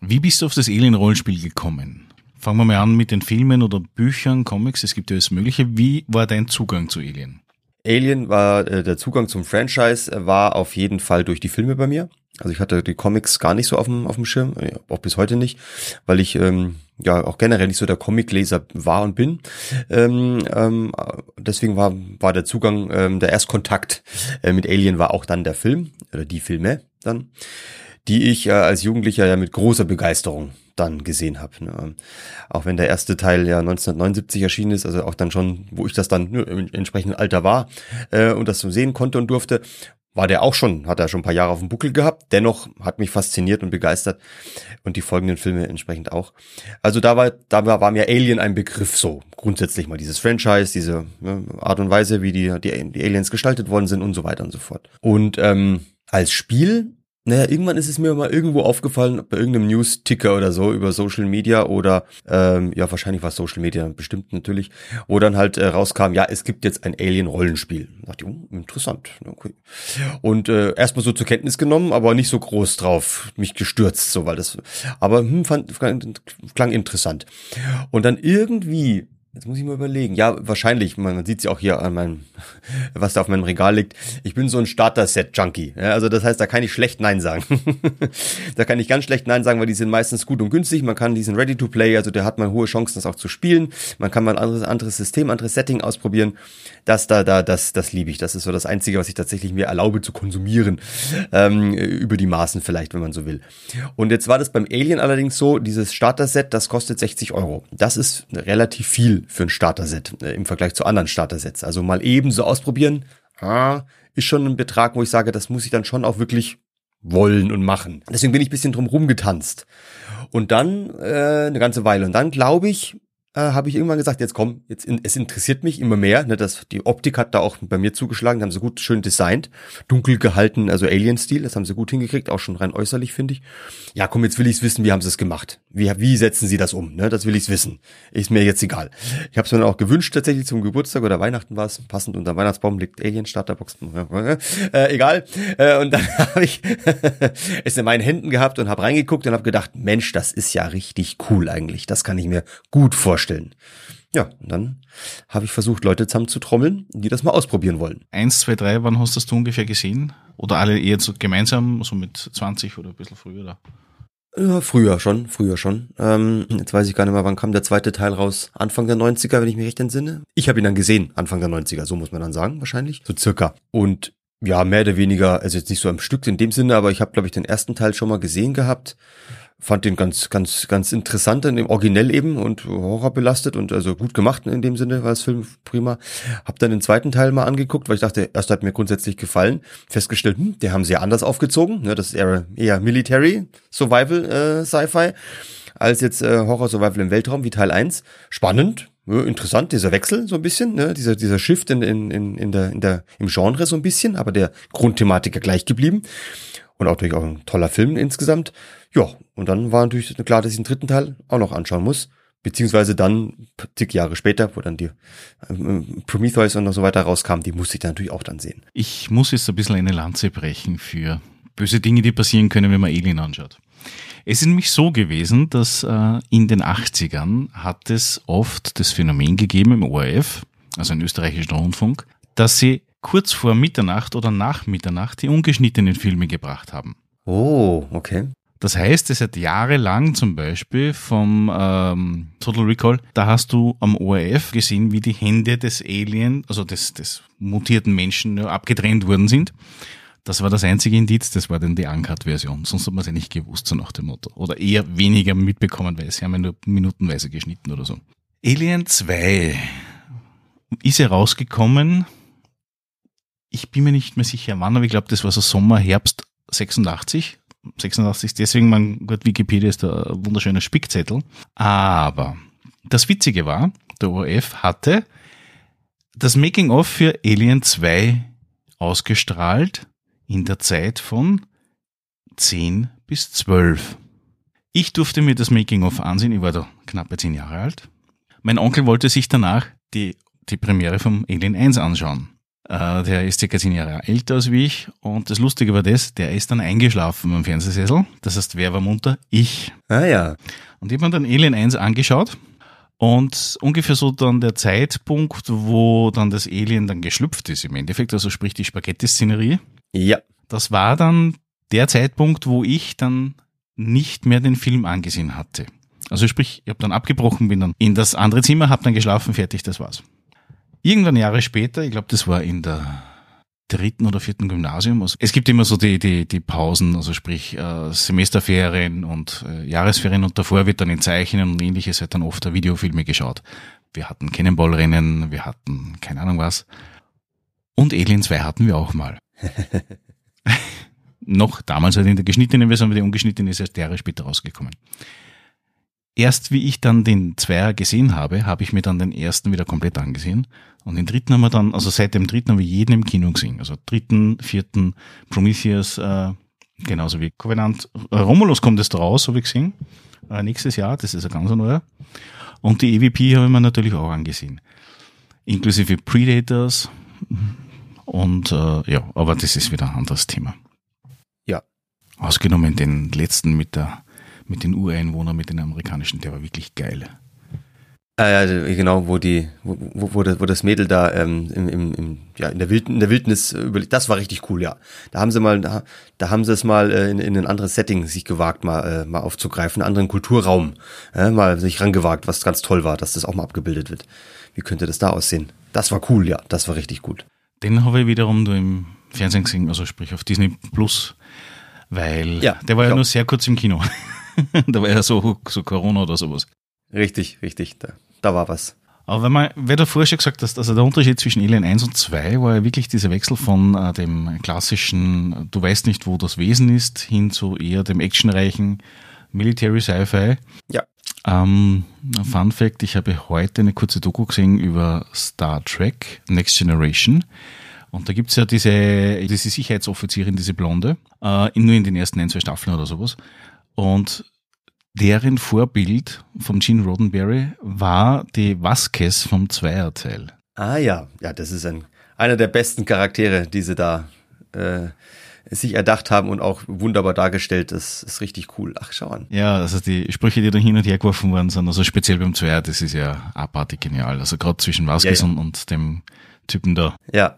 Wie bist du auf das Alien-Rollenspiel gekommen? Fangen wir mal an mit den Filmen oder Büchern, Comics, es gibt ja alles Mögliche. Wie war dein Zugang zu Alien? Alien war äh, der Zugang zum Franchise äh, war auf jeden Fall durch die Filme bei mir. Also ich hatte die Comics gar nicht so auf dem auf dem Schirm, äh, auch bis heute nicht, weil ich ähm, ja auch generell nicht so der Comicleser war und bin. Ähm, ähm, deswegen war war der Zugang ähm, der Erstkontakt äh, mit Alien war auch dann der Film oder die Filme dann, die ich äh, als Jugendlicher ja mit großer Begeisterung dann gesehen habe. Ne? Auch wenn der erste Teil ja 1979 erschienen ist, also auch dann schon, wo ich das dann ne, im entsprechenden Alter war äh, und das so sehen konnte und durfte, war der auch schon, hat er schon ein paar Jahre auf dem Buckel gehabt. Dennoch hat mich fasziniert und begeistert und die folgenden Filme entsprechend auch. Also da war, da war mir Alien ein Begriff so grundsätzlich mal dieses Franchise, diese ne, Art und Weise, wie die, die, die Aliens gestaltet worden sind und so weiter und so fort. Und ähm, als Spiel naja, irgendwann ist es mir mal irgendwo aufgefallen, bei irgendeinem News-Ticker oder so über Social Media oder ähm, ja, wahrscheinlich war Social Media bestimmt natürlich, wo dann halt äh, rauskam, ja, es gibt jetzt ein Alien-Rollenspiel. Da dachte ich, oh, interessant. Okay. Und äh, erstmal so zur Kenntnis genommen, aber nicht so groß drauf, mich gestürzt, so, weil das, aber hm, fand, klang interessant. Und dann irgendwie Jetzt muss ich mal überlegen. Ja, wahrscheinlich. Man, man sieht ja auch hier an meinem, was da auf meinem Regal liegt. Ich bin so ein Starter-Set-Junkie. Ja, also das heißt, da kann ich schlecht Nein sagen. da kann ich ganz schlecht Nein sagen, weil die sind meistens gut und günstig. Man kann diesen Ready-to-Play, also der hat man hohe Chancen, das auch zu spielen. Man kann mal ein anderes, anderes System, anderes Setting ausprobieren. Das da, da, das, das liebe ich. Das ist so das Einzige, was ich tatsächlich mir erlaube zu konsumieren. Ähm, über die Maßen vielleicht, wenn man so will. Und jetzt war das beim Alien allerdings so, dieses Starter-Set, das kostet 60 Euro. Das ist relativ viel für ein Starter-Set äh, im Vergleich zu anderen Starter-Sets. Also mal eben so ausprobieren, ah, ist schon ein Betrag, wo ich sage, das muss ich dann schon auch wirklich wollen und machen. Deswegen bin ich bisschen drum rumgetanzt. Und dann äh, eine ganze Weile. Und dann glaube ich, äh, habe ich irgendwann gesagt, jetzt komm, jetzt in, es interessiert mich immer mehr. Ne, das, die Optik hat da auch bei mir zugeschlagen, haben sie gut schön designt, dunkel gehalten, also Alien-Stil, das haben sie gut hingekriegt, auch schon rein äußerlich, finde ich. Ja, komm, jetzt will ich's wissen, wie haben sie es gemacht? Wie, wie setzen sie das um? Ne, das will ich's wissen. Ist mir jetzt egal. Ich habe es mir dann auch gewünscht, tatsächlich zum Geburtstag oder Weihnachten war es, passend unter Weihnachtsbaum liegt Alien-Starterbox. Äh, egal. Äh, und dann habe ich es in meinen Händen gehabt und habe reingeguckt und habe gedacht, Mensch, das ist ja richtig cool eigentlich. Das kann ich mir gut vorstellen. Ja, und dann habe ich versucht, Leute zusammenzutrommeln, die das mal ausprobieren wollen. Eins, zwei, drei, wann hast du das ungefähr gesehen? Oder alle eher so gemeinsam, so mit 20 oder ein bisschen früher da? Ja, früher schon, früher schon. Ähm, jetzt weiß ich gar nicht mehr, wann kam der zweite Teil raus? Anfang der 90er, wenn ich mich recht entsinne. Ich habe ihn dann gesehen, Anfang der 90er, so muss man dann sagen, wahrscheinlich. So circa. Und ja, mehr oder weniger, also jetzt nicht so am Stück in dem Sinne, aber ich habe, glaube ich, den ersten Teil schon mal gesehen gehabt fand den ganz, ganz, ganz interessant in dem Originell eben und horrorbelastet und also gut gemacht in dem Sinne war das Film prima. Hab dann den zweiten Teil mal angeguckt, weil ich dachte, erst hat mir grundsätzlich gefallen. Festgestellt, hm, der haben sie ja anders aufgezogen. Ne, das ist eher, eher Military Survival äh, Sci-Fi als jetzt äh, Horror Survival im Weltraum wie Teil 1. Spannend, ja, interessant, dieser Wechsel so ein bisschen, ne? dieser, dieser Shift in, in, in, in der, in der, im Genre so ein bisschen, aber der Grundthematik ja gleich geblieben. Und auch natürlich auch ein toller Film insgesamt. Ja, und dann war natürlich klar, dass ich den dritten Teil auch noch anschauen muss. Beziehungsweise dann, zig Jahre später, wo dann die ähm, Prometheus und so weiter rauskam, die musste ich dann natürlich auch dann sehen. Ich muss jetzt ein bisschen eine Lanze brechen für böse Dinge, die passieren können, wenn man Alien anschaut. Es ist nämlich so gewesen, dass äh, in den 80ern hat es oft das Phänomen gegeben im ORF, also im österreichischen Rundfunk, dass sie kurz vor Mitternacht oder nach Mitternacht die ungeschnittenen Filme gebracht haben. Oh, okay. Das heißt, es hat jahrelang zum Beispiel vom ähm, Total Recall, da hast du am ORF gesehen, wie die Hände des Alien, also des, des mutierten Menschen abgetrennt worden sind. Das war das einzige Indiz, das war dann die Uncut-Version. Sonst hat man es ja nicht gewusst, so nach dem Motto. Oder eher weniger mitbekommen, weil sie haben ja nur minutenweise geschnitten oder so. Alien 2 ist ja rausgekommen ich bin mir nicht mehr sicher wann, aber ich glaube, das war so Sommer, Herbst 86. 86, deswegen mein Gott, Wikipedia ist ein wunderschöner Spickzettel. Aber das Witzige war, der ORF hatte das Making-of für Alien 2 ausgestrahlt in der Zeit von 10 bis 12. Ich durfte mir das Making-of ansehen, ich war da knappe 10 Jahre alt. Mein Onkel wollte sich danach die, die Premiere vom Alien 1 anschauen. Äh, der ist circa zehn Jahre älter als wie ich. Und das Lustige war das, der ist dann eingeschlafen beim Fernsehsessel. Das heißt, wer war munter? Ich. Ah ja. Und ich habe mir dann Alien 1 angeschaut. Und ungefähr so dann der Zeitpunkt, wo dann das Alien dann geschlüpft ist im Endeffekt, also sprich die Spaghetti-Szenerie. Ja. Das war dann der Zeitpunkt, wo ich dann nicht mehr den Film angesehen hatte. Also sprich, ich habe dann abgebrochen, bin dann in das andere Zimmer, habe dann geschlafen, fertig, das war's. Irgendwann Jahre später, ich glaube, das war in der dritten oder vierten Gymnasium. Also es gibt immer so die, die, die Pausen, also sprich äh, Semesterferien und äh, Jahresferien und davor wird dann in Zeichnen und ähnliches halt dann oft Videofilme geschaut. Wir hatten Cannonball-Rennen, wir hatten keine Ahnung was. Und Alien 2 hatten wir auch mal. Noch damals halt in der geschnittenen Version, aber die ungeschnittene ist erst Jahre später rausgekommen erst wie ich dann den Zweier gesehen habe, habe ich mir dann den ersten wieder komplett angesehen. Und den dritten haben wir dann, also seit dem dritten haben wir jeden im Kino gesehen. Also dritten, vierten, Prometheus, äh, genauso wie Covenant. Äh, Romulus kommt jetzt raus, habe ich gesehen. Äh, nächstes Jahr, das ist ein ganz neuer. Und die EVP habe ich mir natürlich auch angesehen. Inklusive Predators. Und äh, ja, aber das ist wieder ein anderes Thema. Ja. Ausgenommen den letzten mit der mit den Ureinwohnern, mit den amerikanischen, der war wirklich geil. Ah, ja, genau, wo die, wo, wo, das, wo das Mädel da ähm, im, im, im, ja, in der, Wild, in der Wildnis überlegt, das war richtig cool, ja. Da haben sie mal, da, da haben sie es mal äh, in, in ein anderes Setting sich gewagt, mal, äh, mal aufzugreifen, einen anderen Kulturraum, äh, mal sich rangewagt, was ganz toll war, dass das auch mal abgebildet wird. Wie könnte das da aussehen? Das war cool, ja, das war richtig gut. Den habe ich wiederum nur im Fernsehen gesehen, also sprich auf Disney Plus, weil ja, der war ja, ja nur sehr kurz im Kino. da war ja so, so Corona oder sowas. Richtig, richtig. Da, da war was. Aber wenn man, wer da vorher schon gesagt hast, also der Unterschied zwischen Alien 1 und 2 war ja wirklich dieser Wechsel von äh, dem klassischen, du weißt nicht, wo das Wesen ist, hin zu eher dem actionreichen Military Sci-Fi. Ja. Ähm, Fun Fact, ich habe heute eine kurze Doku gesehen über Star Trek Next Generation. Und da gibt's ja diese, diese Sicherheitsoffizierin, diese Blonde, äh, nur in den ersten ein, zwei Staffeln oder sowas. Und deren Vorbild vom Gene Roddenberry war die Vasquez vom Zweierteil. Ah ja, ja, das ist ein, einer der besten Charaktere, die sie da äh, sich erdacht haben und auch wunderbar dargestellt. Das ist richtig cool. Ach, schau an. Ja, also die Sprüche, die da hin und her geworfen worden sind, also speziell beim Zweier, das ist ja abartig genial. Also gerade zwischen Vasquez Ja, ja. Und, und dem Typen da Ja,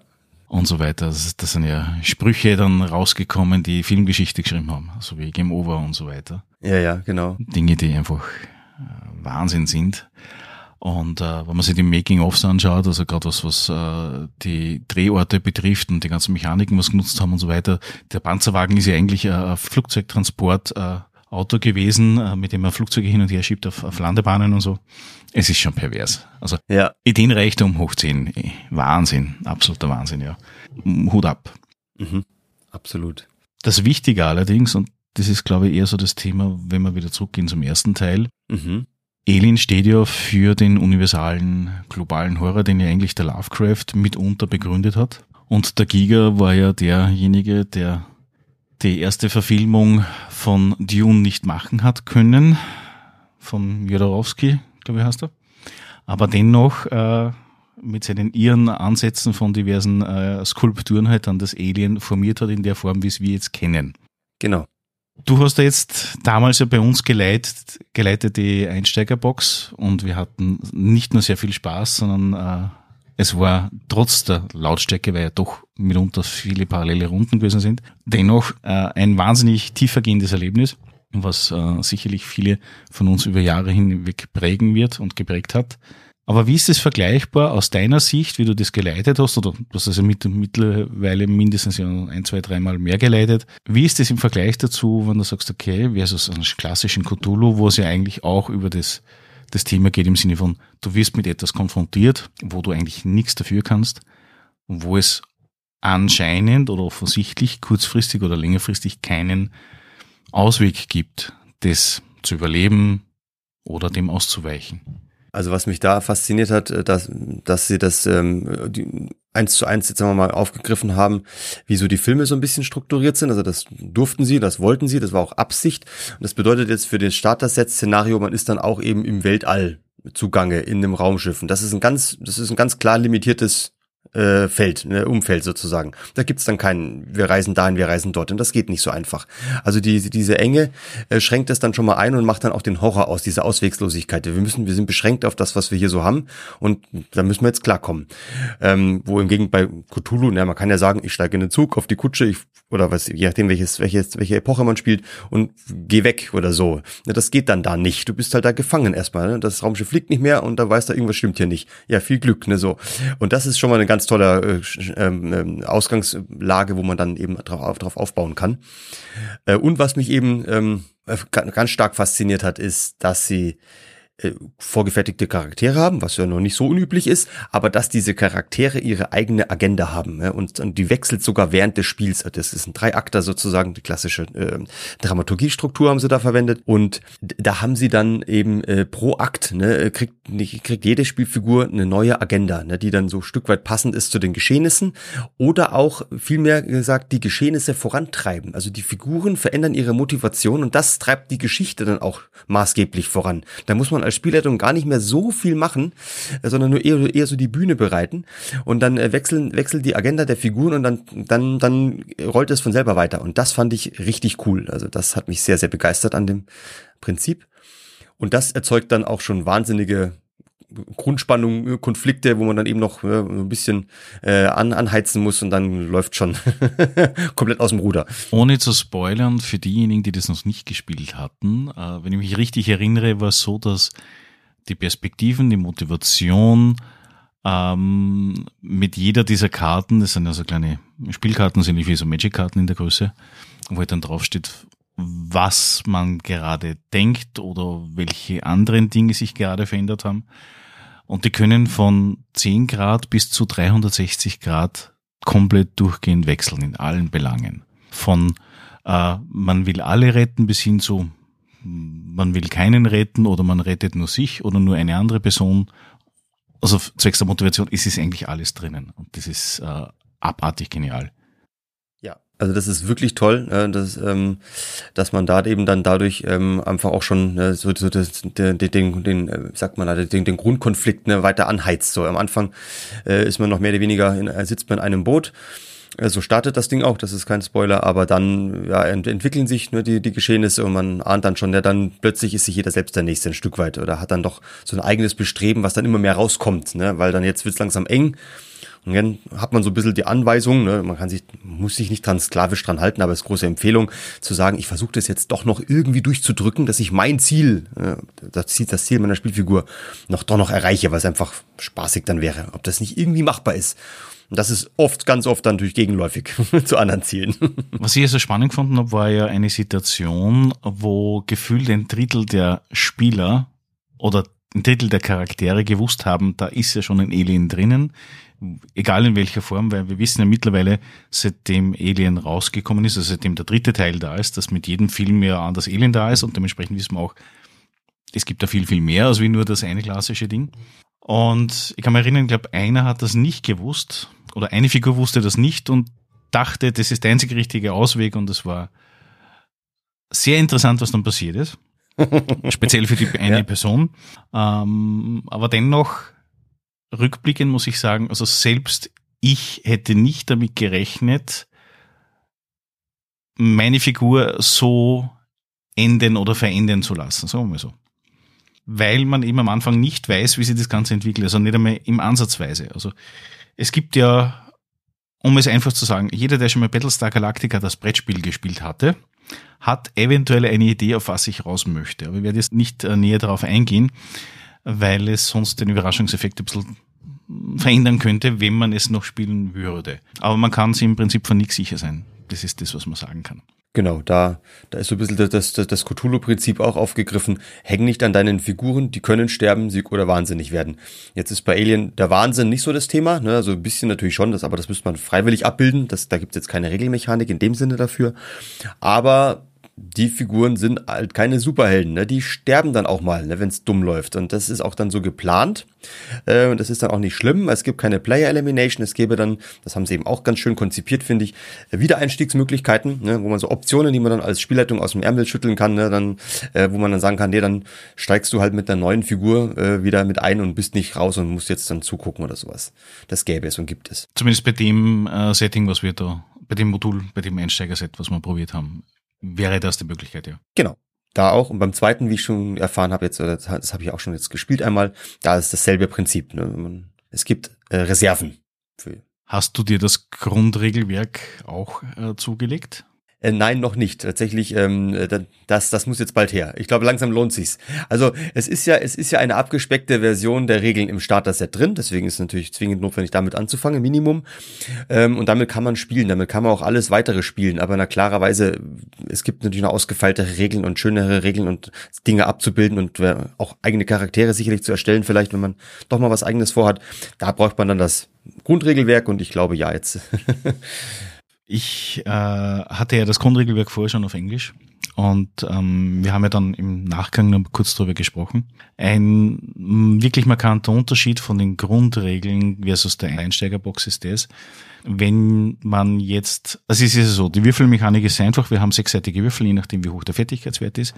und so weiter. Das, das sind ja Sprüche dann rausgekommen, die Filmgeschichte geschrieben haben, so wie Game Over und so weiter. ja, ja, genau. Dinge, die einfach äh, Wahnsinn sind. Und äh, wenn man sich die Making-ofs anschaut, also gerade was, was äh, die Drehorte betrifft und die ganzen Mechaniken, was genutzt haben und so weiter, der Panzerwagen ist ja eigentlich äh, ein Flugzeugtransport äh, Auto gewesen, äh, mit dem man Flugzeuge hin und her schiebt auf, auf Landebahnen und so. Es ist schon pervers. Also Ja, Ideenreichtum hoch 10. Eh, Wahnsinn, absoluter Wahnsinn, ja. Hut ab. mhm. absolut. Das Wichtige allerdings, und das ist, glaube ich, eher so das Thema, wenn wir wieder zurückgehen zum ersten Teil, Mhm. Alien steht ja für den universalen globalen Horror, den ja eigentlich der Lovecraft mitunter begründet hat. Und der Giga war ja derjenige, der die erste Verfilmung von Dune nicht machen hat können, von Jodorowsky, glaube ich heißt er. Aber dennoch äh, mit seinen ihren Ansätzen von diversen äh, Skulpturen halt dann das Alien formiert hat in der Form, wie es wir jetzt kennen. Genau. Du hast ja jetzt damals ja bei uns geleitet, geleitet die Einsteigerbox und wir hatten nicht nur sehr viel Spaß, sondern äh, es war trotz der Lautstärke, weil ja doch mitunter viele parallele Runden gewesen sind, dennoch äh, ein wahnsinnig tiefergehendes Erlebnis, was äh, sicherlich viele von uns über Jahre hinweg prägen wird und geprägt hat. Aber wie ist es vergleichbar aus deiner Sicht, wie du das geleitet hast, oder du hast also mit, mittlerweile mindestens ja ein, zwei, dreimal mehr geleitet. Wie ist das im Vergleich dazu, wenn du sagst, okay, versus einen klassischen Cthulhu, wo es ja eigentlich auch über das, das Thema geht im Sinne von, du wirst mit etwas konfrontiert, wo du eigentlich nichts dafür kannst, wo es anscheinend oder offensichtlich kurzfristig oder längerfristig keinen Ausweg gibt, das zu überleben oder dem auszuweichen. Also was mich da fasziniert hat, äh, dass, dass sie das ähm, die, eins zu eins jetzt sagen wir mal aufgegriffen haben, wie so die Filme so ein bisschen strukturiert sind. Also das durften sie, das wollten sie, das war auch Absicht. Und das bedeutet jetzt für den Starter-Set-Szenario, man ist dann auch eben im Weltall zugange in einem Raumschiff. Und das ist ein ganz, das ist ein ganz klar limitiertes äh, Feld, ne, Umfeld sozusagen. Da gibt's dann keinen, wir reisen dahin, wir reisen dort. Und das geht nicht so einfach. Also die, diese Enge äh, schränkt es dann schon mal ein und macht dann auch den Horror aus, diese Auswegslosigkeit. Wir müssen, wir sind beschränkt auf das, was wir hier so haben und da müssen wir jetzt klarkommen. Ähm, wo im Gegenteil bei Cthulhu, na, man kann ja sagen, ich steige in den Zug auf die Kutsche, ich, oder was, je nachdem, welches, welches, welche Epoche man spielt und geh weg oder so. Ne, das geht dann da nicht. Du bist halt da gefangen erstmal. Ne? Das Raumschiff fliegt nicht mehr und da weißt du, irgendwas stimmt hier nicht. Ja, viel Glück, ne, so. Und das ist schon mal eine ganz tolle äh, ähm, Ausgangslage, wo man dann eben drauf, drauf aufbauen kann. Äh, und was mich eben ähm, äh, ga- ganz stark fasziniert hat, ist, dass sie äh, vorgefertigte Charaktere haben, was ja noch nicht so unüblich ist, aber dass diese Charaktere ihre eigene Agenda haben ja, und, und die wechselt sogar während des Spiels. Das ist ein Dreiakter sozusagen, die klassische äh, Dramaturgiestruktur haben sie da verwendet und da haben sie dann eben äh, pro Akt, ne, kriegt, kriegt jede Spielfigur eine neue Agenda, ne, die dann so ein Stück weit passend ist zu den Geschehnissen oder auch vielmehr gesagt die Geschehnisse vorantreiben. Also die Figuren verändern ihre Motivation und das treibt die Geschichte dann auch maßgeblich voran. Da muss man als Spielleitung gar nicht mehr so viel machen, äh, sondern nur eher, eher so die Bühne bereiten. Und dann äh, wechseln wechselt die Agenda der Figuren und dann dann dann rollt es von selber weiter. Und das fand ich richtig cool. Also das hat mich sehr sehr begeistert an dem Prinzip. Und das erzeugt dann auch schon wahnsinnige Grundspannung, äh, Konflikte, wo man dann eben noch äh, ein bisschen äh, an, anheizen muss und dann läuft schon komplett aus dem Ruder. Ohne zu spoilern, für diejenigen, die das noch nicht gespielt hatten, äh, wenn ich mich richtig erinnere, war es so, dass die Perspektiven, die Motivation ähm, mit jeder dieser Karten, das sind ja so kleine Spielkarten, sind nicht wie so Magic-Karten in der Größe, wo halt dann draufsteht, was man gerade denkt oder welche anderen Dinge sich gerade verändert haben. Und die können von 10 Grad bis zu 360 Grad komplett durchgehend wechseln in allen Belangen. Von äh, man will alle retten bis hin zu man will keinen retten oder man rettet nur sich oder nur eine andere Person. Also zwecks der Motivation ist es eigentlich alles drinnen und das ist äh, abartig genial. Also das ist wirklich toll, äh, dass, ähm, dass man da eben dann dadurch ähm, einfach auch schon äh, so, so das, den, den, den, äh, sagt man, den, den Grundkonflikt ne, weiter anheizt. So am Anfang äh, ist man noch mehr oder weniger in, äh, sitzt man in einem Boot. Äh, so startet das Ding auch, das ist kein Spoiler, aber dann ja, ent entwickeln sich nur die, die Geschehnisse und man ahnt dann schon, ja, dann plötzlich ist sich jeder selbst der Nächste ein Stück weit oder hat dann doch so ein eigenes Bestreben, was dann immer mehr rauskommt, ne? weil dann jetzt wird's langsam eng und dann hat man so ein bisschen die Anweisung, ne, man kann sich, muss sich nicht dran sklavisch dran halten, aber es ist große Empfehlung, zu sagen, ich versuche das jetzt doch noch irgendwie durchzudrücken, dass ich mein Ziel, äh, das Ziel, meiner Spielfigur noch doch noch erreiche, weil es einfach spaßig dann wäre, ob das nicht irgendwie machbar ist. Und das ist oft, ganz oft dann natürlich gegenläufig zu anderen Zielen. Was ich so spannend gefunden habe, war ja eine Situation, wo gefühlt ein Drittel der Spieler oder ein Drittel der Charaktere gewusst haben, da ist ja schon ein Alien drinnen egal in welcher Form, weil wir wissen ja mittlerweile, seitdem Alien rausgekommen ist, also seitdem der dritte Teil da ist, dass mit jedem Film ja anders Alien da ist und dementsprechend wissen wir auch, es gibt da viel, viel mehr als wie nur das eine klassische Ding. Und ich kann mich erinnern, ich glaube, einer hat das nicht gewusst oder eine Figur wusste das nicht und dachte, das ist der einzige richtige Ausweg und es war sehr interessant, was dann passiert ist. Speziell für die eine ja. Person. Ähm, aber dennoch rückblickend muss ich sagen, also selbst ich hätte nicht damit gerechnet, meine Figur so enden oder verenden zu lassen, sagen wir so. Weil man eben am Anfang nicht weiß, wie sich das Ganze entwickelt, also nicht einmal im Ansatzweise. Also es gibt ja, um es einfach zu sagen, jeder, der schon mal Battlestar Galactica das Brettspiel gespielt hatte, hat eventuell eine Idee, auf was ich raus möchte. Aber ich werde jetzt nicht äh, näher darauf eingehen weil es sonst den Überraschungseffekt ein bisschen verändern könnte, wenn man es noch spielen würde. Aber man kann sich im Prinzip von nichts sicher sein. Das ist das, was man sagen kann. Genau, da, da ist so ein bisschen das, das, das Cthulhu-Prinzip auch aufgegriffen. Häng nicht an deinen Figuren, die können sterben, sieg oder wahnsinnig werden. Jetzt ist bei Alien der Wahnsinn nicht so das Thema, ne? also ein bisschen natürlich schon, das, aber das müsste man freiwillig abbilden. Das, da gibt es jetzt keine Regelmechanik in dem Sinne dafür. Aber die Figuren sind halt keine Superhelden, ne? die sterben dann auch mal, ne? wenn es dumm läuft. Und das ist auch dann so geplant. Äh, und das ist dann auch nicht schlimm. Es gibt keine Player Elimination. Es gäbe dann, das haben sie eben auch ganz schön konzipiert, finde ich, Wiedereinstiegsmöglichkeiten, ne? wo man so Optionen, die man dann als Spielleitung aus dem Ärmel schütteln kann, ne? dann, äh, wo man dann sagen kann, nee, dann steigst du halt mit der neuen Figur äh, wieder mit ein und bist nicht raus und musst jetzt dann zugucken oder sowas. Das gäbe es und gibt es. Zumindest bei dem äh, Setting, was wir da, bei dem Modul, bei dem Einsteigerset, was wir probiert haben, wäre das die Möglichkeit, ja. Genau. Da auch. Und beim zweiten, wie ich schon erfahren habe, jetzt, das habe ich auch schon jetzt gespielt einmal, da ist dasselbe Prinzip. Ne? Es gibt äh, Reserven. Hast du dir das Grundregelwerk auch äh, zugelegt? Äh, nein, noch nicht. Tatsächlich, ähm, äh, das, das muss jetzt bald her. Ich glaube, langsam lohnt sich's. Also es ist ja, es ist ja eine abgespeckte Version der Regeln im Starter-Set drin. Deswegen ist es natürlich zwingend notwendig, damit anzufangen, Minimum. Ähm, und damit kann man spielen. Damit kann man auch alles weitere spielen. Aber na klarerweise, es gibt natürlich noch ausgefeiltere Regeln und schönere Regeln und Dinge abzubilden und äh, auch eigene Charaktere sicherlich zu erstellen. Vielleicht, wenn man doch mal was Eigenes vorhat. Da braucht man dann das Grundregelwerk und ich glaube, ja, jetzt. Ich äh, hatte ja das Grundregelwerk vorher schon auf Englisch und ähm, wir haben ja dann im Nachgang noch kurz darüber gesprochen. Ein wirklich markanter Unterschied von den Grundregeln versus der Einsteigerbox ist das, wenn man jetzt, also es ist so, die Würfelmechanik ist einfach, wir haben sechsseitige Würfel, je nachdem wie hoch der Fertigkeitswert ist.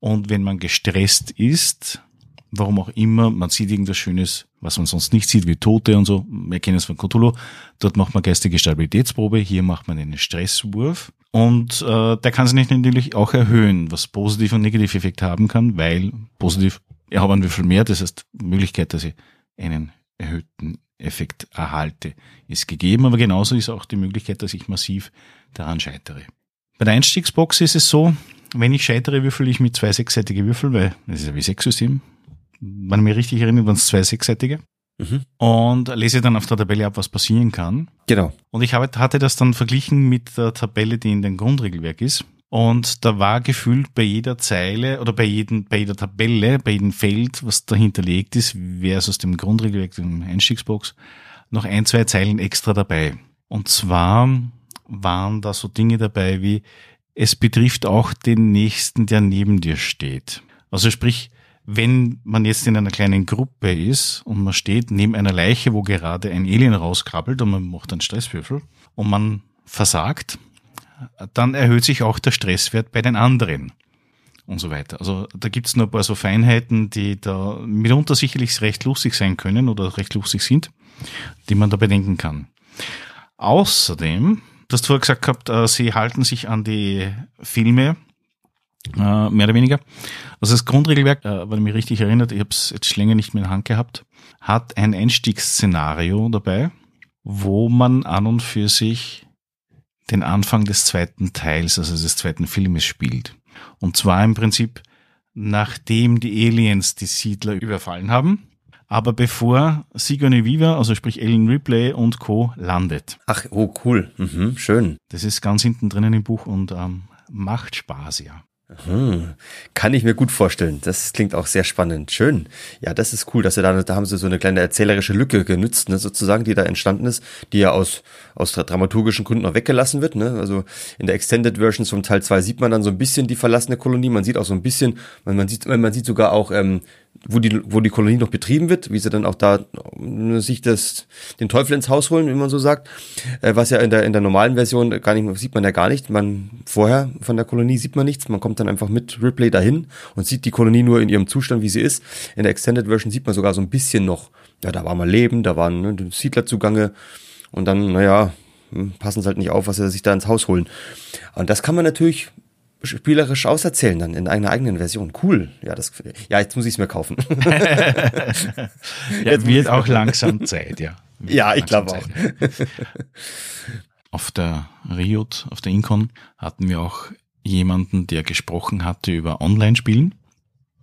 Und wenn man gestresst ist, warum auch immer, man sieht irgendwas Schönes, was man sonst nicht sieht, wie Tote und so. Wir kennen es von Cthulhu. Dort macht man geistige Stabilitätsprobe, hier macht man einen Stresswurf. Und äh, der kann sich natürlich auch erhöhen, was positiv und negativ Effekt haben kann, weil positiv, ich habe einen Würfel mehr, das heißt, Möglichkeit, dass ich einen erhöhten Effekt erhalte, ist gegeben, aber genauso ist auch die Möglichkeit, dass ich massiv daran scheitere. Bei der Einstiegsbox ist es so, wenn ich scheitere, würfel ich mit zwei sechsseitige Würfel, weil das ist ja wie Sechs-System, wenn ich mich richtig erinnere, waren es zwei sechsseitige. Mhm. Und lese dann auf der Tabelle ab, was passieren kann. Genau. Und ich habe, hatte das dann verglichen mit der Tabelle, die in dem Grundregelwerk ist. Und da war gefühlt bei jeder Zeile oder bei, jedem, bei jeder Tabelle, bei jedem Feld, was dahinterlegt ist, versus dem Grundregelwerk, dem Einstiegsbox, noch ein, zwei Zeilen extra dabei. Und zwar waren da so Dinge dabei wie, es betrifft auch den Nächsten, der neben dir steht. Also sprich, wenn man jetzt in einer kleinen Gruppe ist und man steht neben einer Leiche, wo gerade ein Alien rauskrabbelt und man macht einen Stresswürfel und man versagt, dann erhöht sich auch der Stresswert bei den anderen und so weiter. Also da gibt's nur ein paar so Feinheiten, die da mitunter sicherlich recht lustig sein können oder recht lustig sind, die man da bedenken kann. Außerdem, du hast vorher gesagt gehabt, äh, sie halten sich an die Filme, äh, mehr oder weniger. Also das Grundregelwerk, äh, wenn ich mich richtig erinnert, ich habe es jetzt schon länger nicht mehr in der Hand gehabt, hat ein Einstiegsszenario dabei, wo man an und für sich den Anfang des zweiten Teils, also des zweiten Filmes spielt. Und zwar im Prinzip, nachdem die Aliens die Siedler überfallen haben, aber bevor Sigourney Weaver, also sprich Ellen Ripley und Co. landet. Ach, oh cool, mhm, schön. Das ist ganz hinten drinnen im Buch und ähm, macht Spaß, ja. Hm, kann ich mir gut vorstellen. Das klingt auch sehr spannend. Schön. Ja, das ist cool, dass sie da, da haben sie so eine kleine erzählerische Lücke genützt, ne, sozusagen, die da entstanden ist, die ja aus, aus dramaturgischen Gründen noch weggelassen wird, ne. Also in der Extended Version zum Teil 2 sieht man dann so ein bisschen die verlassene Kolonie. Man sieht auch so ein bisschen, man, man sieht, man sieht sogar auch, ähm, wo die, wo die Kolonie noch betrieben wird, wie sie dann auch da äh, sich das, den Teufel ins Haus holen, wie man so sagt, äh, was ja in der, in der normalen Version gar nicht, sieht man ja gar nicht. Man, vorher von der Kolonie sieht man nichts. Man kommt dann einfach mit Ripley dahin und sieht die Kolonie nur in ihrem Zustand, wie sie ist. In der Extended Version sieht man sogar so ein bisschen noch, ja, da war mal Leben, da waren ne, Siedler zugange und dann, naja, hm, passen sie halt nicht auf, was sie sich da ins Haus holen. Und das kann man natürlich spielerisch auserzählen dann in einer eigenen Version. Cool. Ja, das, ja, jetzt muss ich es mir kaufen. ja, wird auch langsam Zeit, ja. Wird ja, ich glaube auch. Auf der Riot, auf der Incon hatten wir auch jemanden, der gesprochen hatte über Online-Spielen,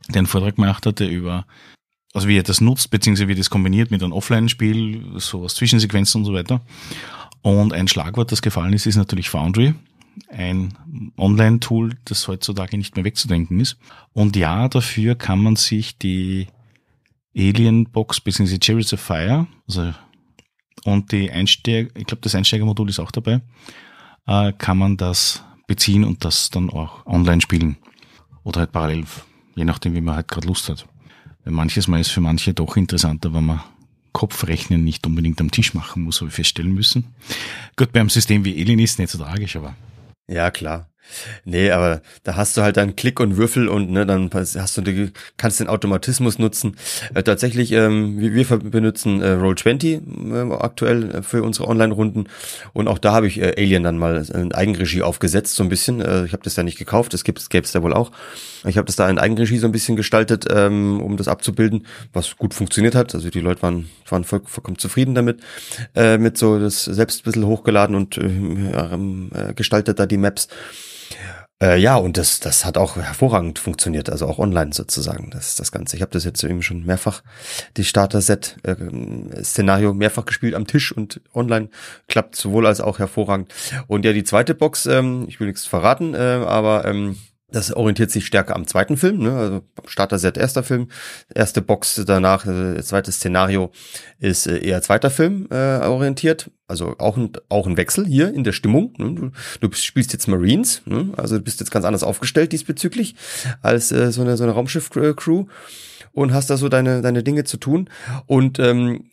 der einen Vortrag gemacht hatte über, also wie er das nutzt, beziehungsweise wie das kombiniert mit einem Offline-Spiel, so was Zwischensequenzen und so weiter. Und ein Schlagwort, das gefallen ist, ist natürlich Foundry ein Online-Tool, das heutzutage nicht mehr wegzudenken ist. Und ja, dafür kann man sich die Alien-Box bzw. Chariots of Fire, also und die Einsteiger, ich glaube, das Einsteigermodul ist auch dabei, äh, kann man das beziehen und das dann auch online spielen. Oder halt parallel, je nachdem, wie man halt gerade Lust hat. Weil manches Mal ist für manche doch interessanter, wenn man Kopfrechnen nicht unbedingt am Tisch machen muss, habe ich feststellen müssen. Gut, beim System wie Alien ist nicht so tragisch, aber ja, klar. Nee, aber da hast du halt dann Klick und Würfel und ne, dann hast du die, kannst den Automatismus nutzen. Äh, tatsächlich, ähm, wir, wir benutzen äh, Roll20 äh, aktuell äh, für unsere Online-Runden und auch da habe ich äh, Alien dann mal in Eigenregie aufgesetzt, so ein bisschen. Äh, ich habe das ja nicht gekauft, das gäbe es da wohl auch. Ich habe das da in Eigenregie so ein bisschen gestaltet, ähm, um das abzubilden, was gut funktioniert hat. Also die Leute waren, waren voll, vollkommen zufrieden damit, äh, mit so das selbst ein bisschen hochgeladen und äh, äh, gestaltet da die Maps. Äh, ja, und das, das hat auch hervorragend funktioniert, also auch online sozusagen, das, das Ganze. Ich habe das jetzt eben schon mehrfach, die Starter-Set-Szenario äh, mehrfach gespielt am Tisch und online klappt sowohl als auch hervorragend. Und ja, die zweite Box, ähm, ich will nichts verraten, äh, aber ähm, das orientiert sich stärker am zweiten Film, ne? also Starter-Set erster Film, erste Box danach, äh, zweites Szenario ist äh, eher zweiter Film äh, orientiert, also auch ein, auch ein Wechsel hier in der Stimmung. Ne? Du, du spielst jetzt Marines, ne? also du bist jetzt ganz anders aufgestellt diesbezüglich als äh, so eine so eine Raumschiff-Crew und hast da so deine deine Dinge zu tun und ähm,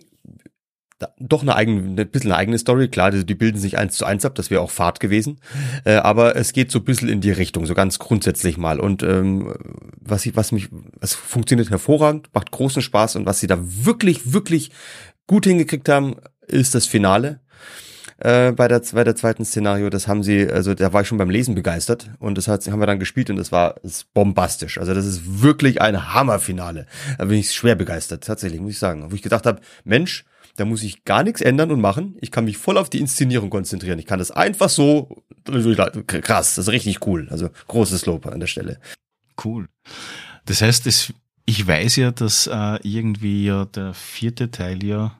doch eine eigene, ein bisschen eine eigene Story. Klar, die, die bilden sich eins zu eins ab, das wäre auch Fahrt gewesen. Äh, aber es geht so ein bisschen in die Richtung, so ganz grundsätzlich mal. Und ähm, was, ich, was mich, was funktioniert hervorragend, macht großen Spaß und was sie da wirklich, wirklich gut hingekriegt haben, ist das Finale. Äh, bei, der, bei der zweiten Szenario, das haben sie, also da war ich schon beim Lesen begeistert und das hat, haben wir dann gespielt und das war das ist bombastisch. Also das ist wirklich ein Hammerfinale. Da bin ich schwer begeistert, tatsächlich, muss ich sagen. Wo ich gedacht habe, Mensch, da muss ich gar nichts ändern und machen. Ich kann mich voll auf die Inszenierung konzentrieren. Ich kann das einfach so, krass, das ist richtig cool. Also großes Lob an der Stelle. Cool. Das heißt, es, ich weiß ja, dass äh, irgendwie ja der vierte Teil ja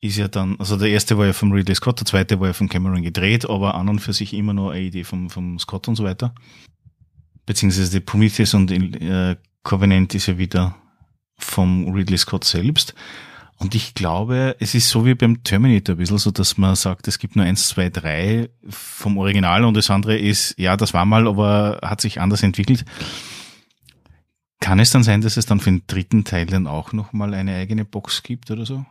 ist ja dann, also der erste war ja vom Ridley Scott, der zweite war ja von Cameron gedreht, aber an und für sich immer nur eine Idee vom, vom Scott und so weiter. Beziehungsweise die Prometheus und äh, Covenant ist ja wieder vom Ridley Scott selbst. Und ich glaube, es ist so wie beim Terminator ein bisschen so, dass man sagt, es gibt nur eins, zwei, drei vom Original und das andere ist, ja, das war mal, aber hat sich anders entwickelt. Kann es dann sein, dass es dann für den dritten Teil dann auch nochmal eine eigene Box gibt oder so?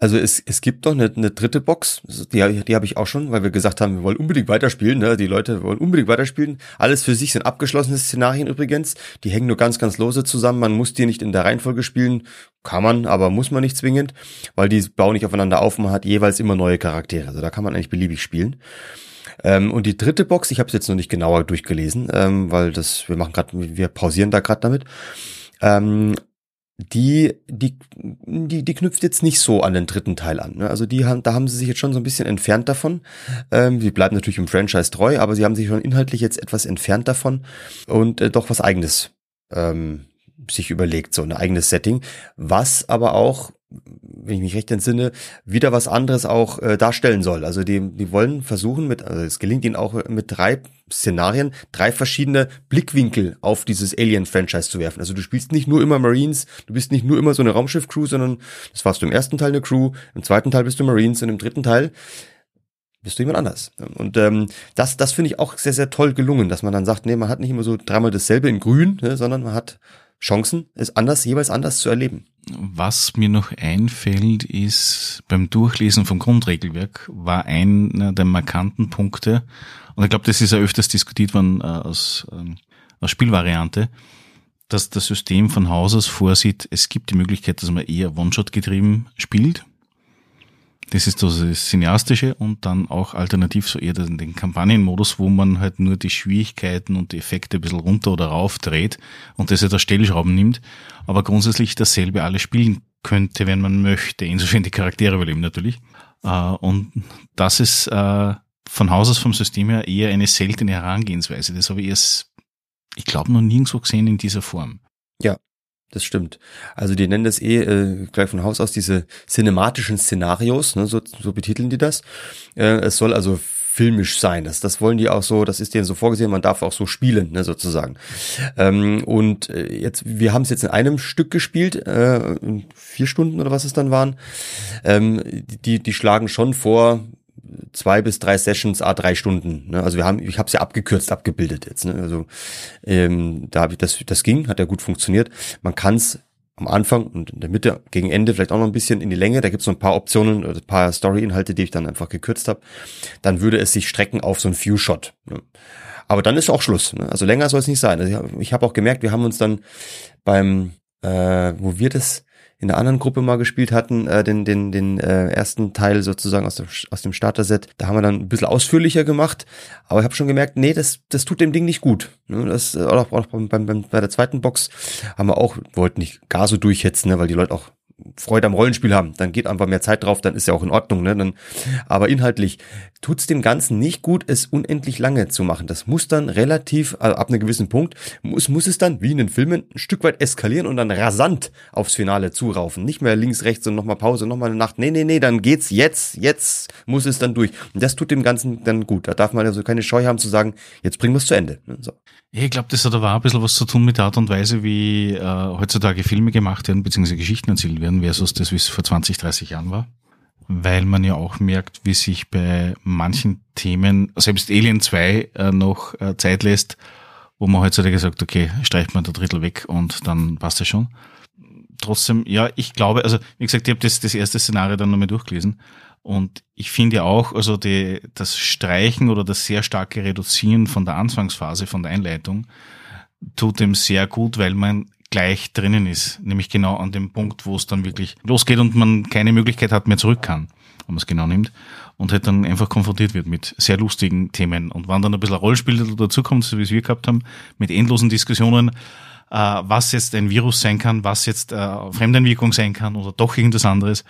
Also es, es gibt doch eine, eine dritte Box, die, die habe ich auch schon, weil wir gesagt haben, wir wollen unbedingt weiterspielen. Ne? Die Leute wollen unbedingt weiterspielen. Alles für sich sind abgeschlossene Szenarien übrigens. Die hängen nur ganz, ganz lose zusammen. Man muss die nicht in der Reihenfolge spielen. Kann man, aber muss man nicht zwingend, weil die bauen nicht aufeinander auf. Man hat jeweils immer neue Charaktere. Also da kann man eigentlich beliebig spielen. Ähm, und die dritte Box, ich habe es jetzt noch nicht genauer durchgelesen, ähm, weil das wir machen gerade, wir pausieren da gerade damit. Ähm, die, die, die, die knüpft jetzt nicht so an den dritten Teil an. Ne? Also die haben, da haben sie sich jetzt schon so ein bisschen entfernt davon. Ähm, sie bleiben natürlich im Franchise treu, aber sie haben sich schon inhaltlich jetzt etwas entfernt davon und äh, doch was eigenes ähm, sich überlegt, so ein eigenes Setting, was aber auch wenn ich mich recht entsinne, wieder was anderes auch äh, darstellen soll. Also die, die wollen versuchen mit, also es gelingt ihnen auch mit drei Szenarien, drei verschiedene Blickwinkel auf dieses Alien-Franchise zu werfen. Also du spielst nicht nur immer Marines, du bist nicht nur immer so eine Raumschiff-Crew, sondern das warst du im ersten Teil eine Crew, im zweiten Teil bist du Marines und im dritten Teil bist du jemand anders. Und ähm, das, das finde ich auch sehr, sehr toll gelungen, dass man dann sagt, nee, man hat nicht immer so dreimal dasselbe in grün, ne, sondern man hat Chancen, es anders, jeweils anders zu erleben. Was mir noch einfällt, ist beim Durchlesen vom Grundregelwerk war einer der markanten Punkte, und ich glaube, das ist ja öfters diskutiert worden äh, aus, ähm, aus Spielvariante, dass das System von Haus aus vorsieht, es gibt die Möglichkeit, dass man eher One-Shot getrieben spielt das ist das Cineastische und dann auch alternativ so eher den, Kampagnenmodus, wo man halt nur die Schwierigkeiten und die Effekte ein bisschen runter oder rauf dreht und das ja der Stellschrauben nimmt, aber grundsätzlich dasselbe alles spielen könnte, wenn man möchte, insofern die Charaktere überleben natürlich. Äh, und das ist äh, von Haus aus vom System her eher eine seltene Herangehensweise. Das habe ich erst, ich glaube, noch nirgendwo gesehen in dieser Form. Ja, das stimmt. Also die nennen das eh äh, gleich von Haus aus diese cinematischen Szenarios, ne, so, so betiteln die das. Äh, es soll also filmisch sein. Das, das wollen die auch so, das ist denen so vorgesehen, man darf auch so spielen, ne, sozusagen. Ähm, und äh, jetzt, wir haben es jetzt in einem Stück gespielt, äh, vier Stunden oder was es dann waren. Ähm, die, die schlagen schon vor, zwei bis drei Sessions, a drei Stunden. Ne? Also wir haben, ich habe es ja abgekürzt abgebildet jetzt. Ne? Also ähm, da habe ich das, das ging, hat ja gut funktioniert. Man kann es am Anfang und in der Mitte, gegen Ende vielleicht auch noch ein bisschen in die Länge. Da gibt es so ein paar Optionen oder ein paar Story-Inhalte, die ich dann einfach gekürzt habe. Dann würde es sich strecken auf so ein Few-Shot. Ne? Aber dann ist auch Schluss. Ne? Also länger soll es nicht sein. Also ich habe auch gemerkt, wir haben uns dann beim, äh, wo wir das in der anderen Gruppe mal gespielt hatten, äh, den, den, den äh, ersten Teil sozusagen aus dem, aus dem Starter-Set. Da haben wir dann ein bisschen ausführlicher gemacht, aber ich habe schon gemerkt, nee, das, das tut dem Ding nicht gut. Ne, das, auch, auch beim, beim, bei der zweiten Box haben wir auch, wollten nicht gar so durchhetzen, ne, weil die Leute auch Freude am Rollenspiel haben, dann geht einfach mehr Zeit drauf, dann ist ja auch in Ordnung. Ne? Dann, aber inhaltlich tut's dem Ganzen nicht gut, es unendlich lange zu machen. Das muss dann relativ, also ab einem gewissen Punkt, muss, muss es dann, wie in den Filmen, ein Stück weit eskalieren und dann rasant aufs Finale zuraufen. Nicht mehr links, rechts und nochmal Pause, nochmal eine Nacht. Nee, nee, nee, dann geht's jetzt, jetzt muss es dann durch. Und das tut dem Ganzen dann gut. Da darf man also keine Scheu haben zu sagen, jetzt bringen wir es zu Ende. Ne? So. Ich glaube, das hat aber auch ein bisschen was zu tun mit der Art und Weise, wie äh, heutzutage Filme gemacht werden, beziehungsweise Geschichten erzählt werden, versus das, wie es vor 20, 30 Jahren war. Weil man ja auch merkt, wie sich bei manchen Themen, selbst Alien 2 äh, noch äh, Zeit lässt, wo man heutzutage sagt, okay, streicht man der Drittel weg und dann passt das schon. Trotzdem, ja, ich glaube, also wie gesagt, ich habe das, das erste Szenario dann nochmal durchgelesen und ich finde auch, also die, das Streichen oder das sehr starke Reduzieren von der Anfangsphase, von der Einleitung, tut dem sehr gut, weil man gleich drinnen ist. Nämlich genau an dem Punkt, wo es dann wirklich losgeht und man keine Möglichkeit hat, mehr zurück kann, wenn man es genau nimmt. Und halt dann einfach konfrontiert wird mit sehr lustigen Themen. Und wenn dann ein bisschen Rollspiel dazukommt, so wie es wir gehabt haben, mit endlosen Diskussionen, äh, was jetzt ein Virus sein kann, was jetzt äh, Fremdenwirkung sein kann oder doch irgendwas anderes,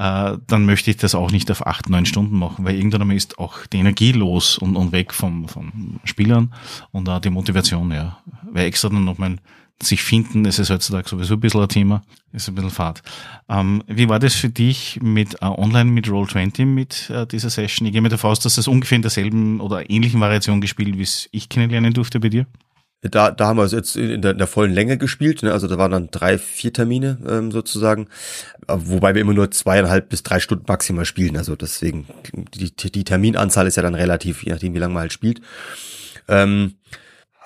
äh, dann möchte ich das auch nicht auf acht, neun Stunden machen, weil irgendwann einmal ist auch die Energie los und, und weg vom, vom Spielern und auch die Motivation, ja. Weil extra dann nochmal sich finden, das ist heutzutage sowieso ein bisschen ein Thema, ist ein bisschen fad. Ähm, wie war das für dich mit äh, online mit Roll20 mit äh, dieser Session? Ich gehe mir davon aus, dass das ungefähr in derselben oder ähnlichen Variation gespielt, wie es ich kennenlernen durfte bei dir. Da, da haben wir es jetzt in der, in der vollen Länge gespielt, ne? also da waren dann drei, vier Termine ähm, sozusagen, wobei wir immer nur zweieinhalb bis drei Stunden maximal spielen, also deswegen, die, die Terminanzahl ist ja dann relativ, je nachdem wie lange man halt spielt. Ähm,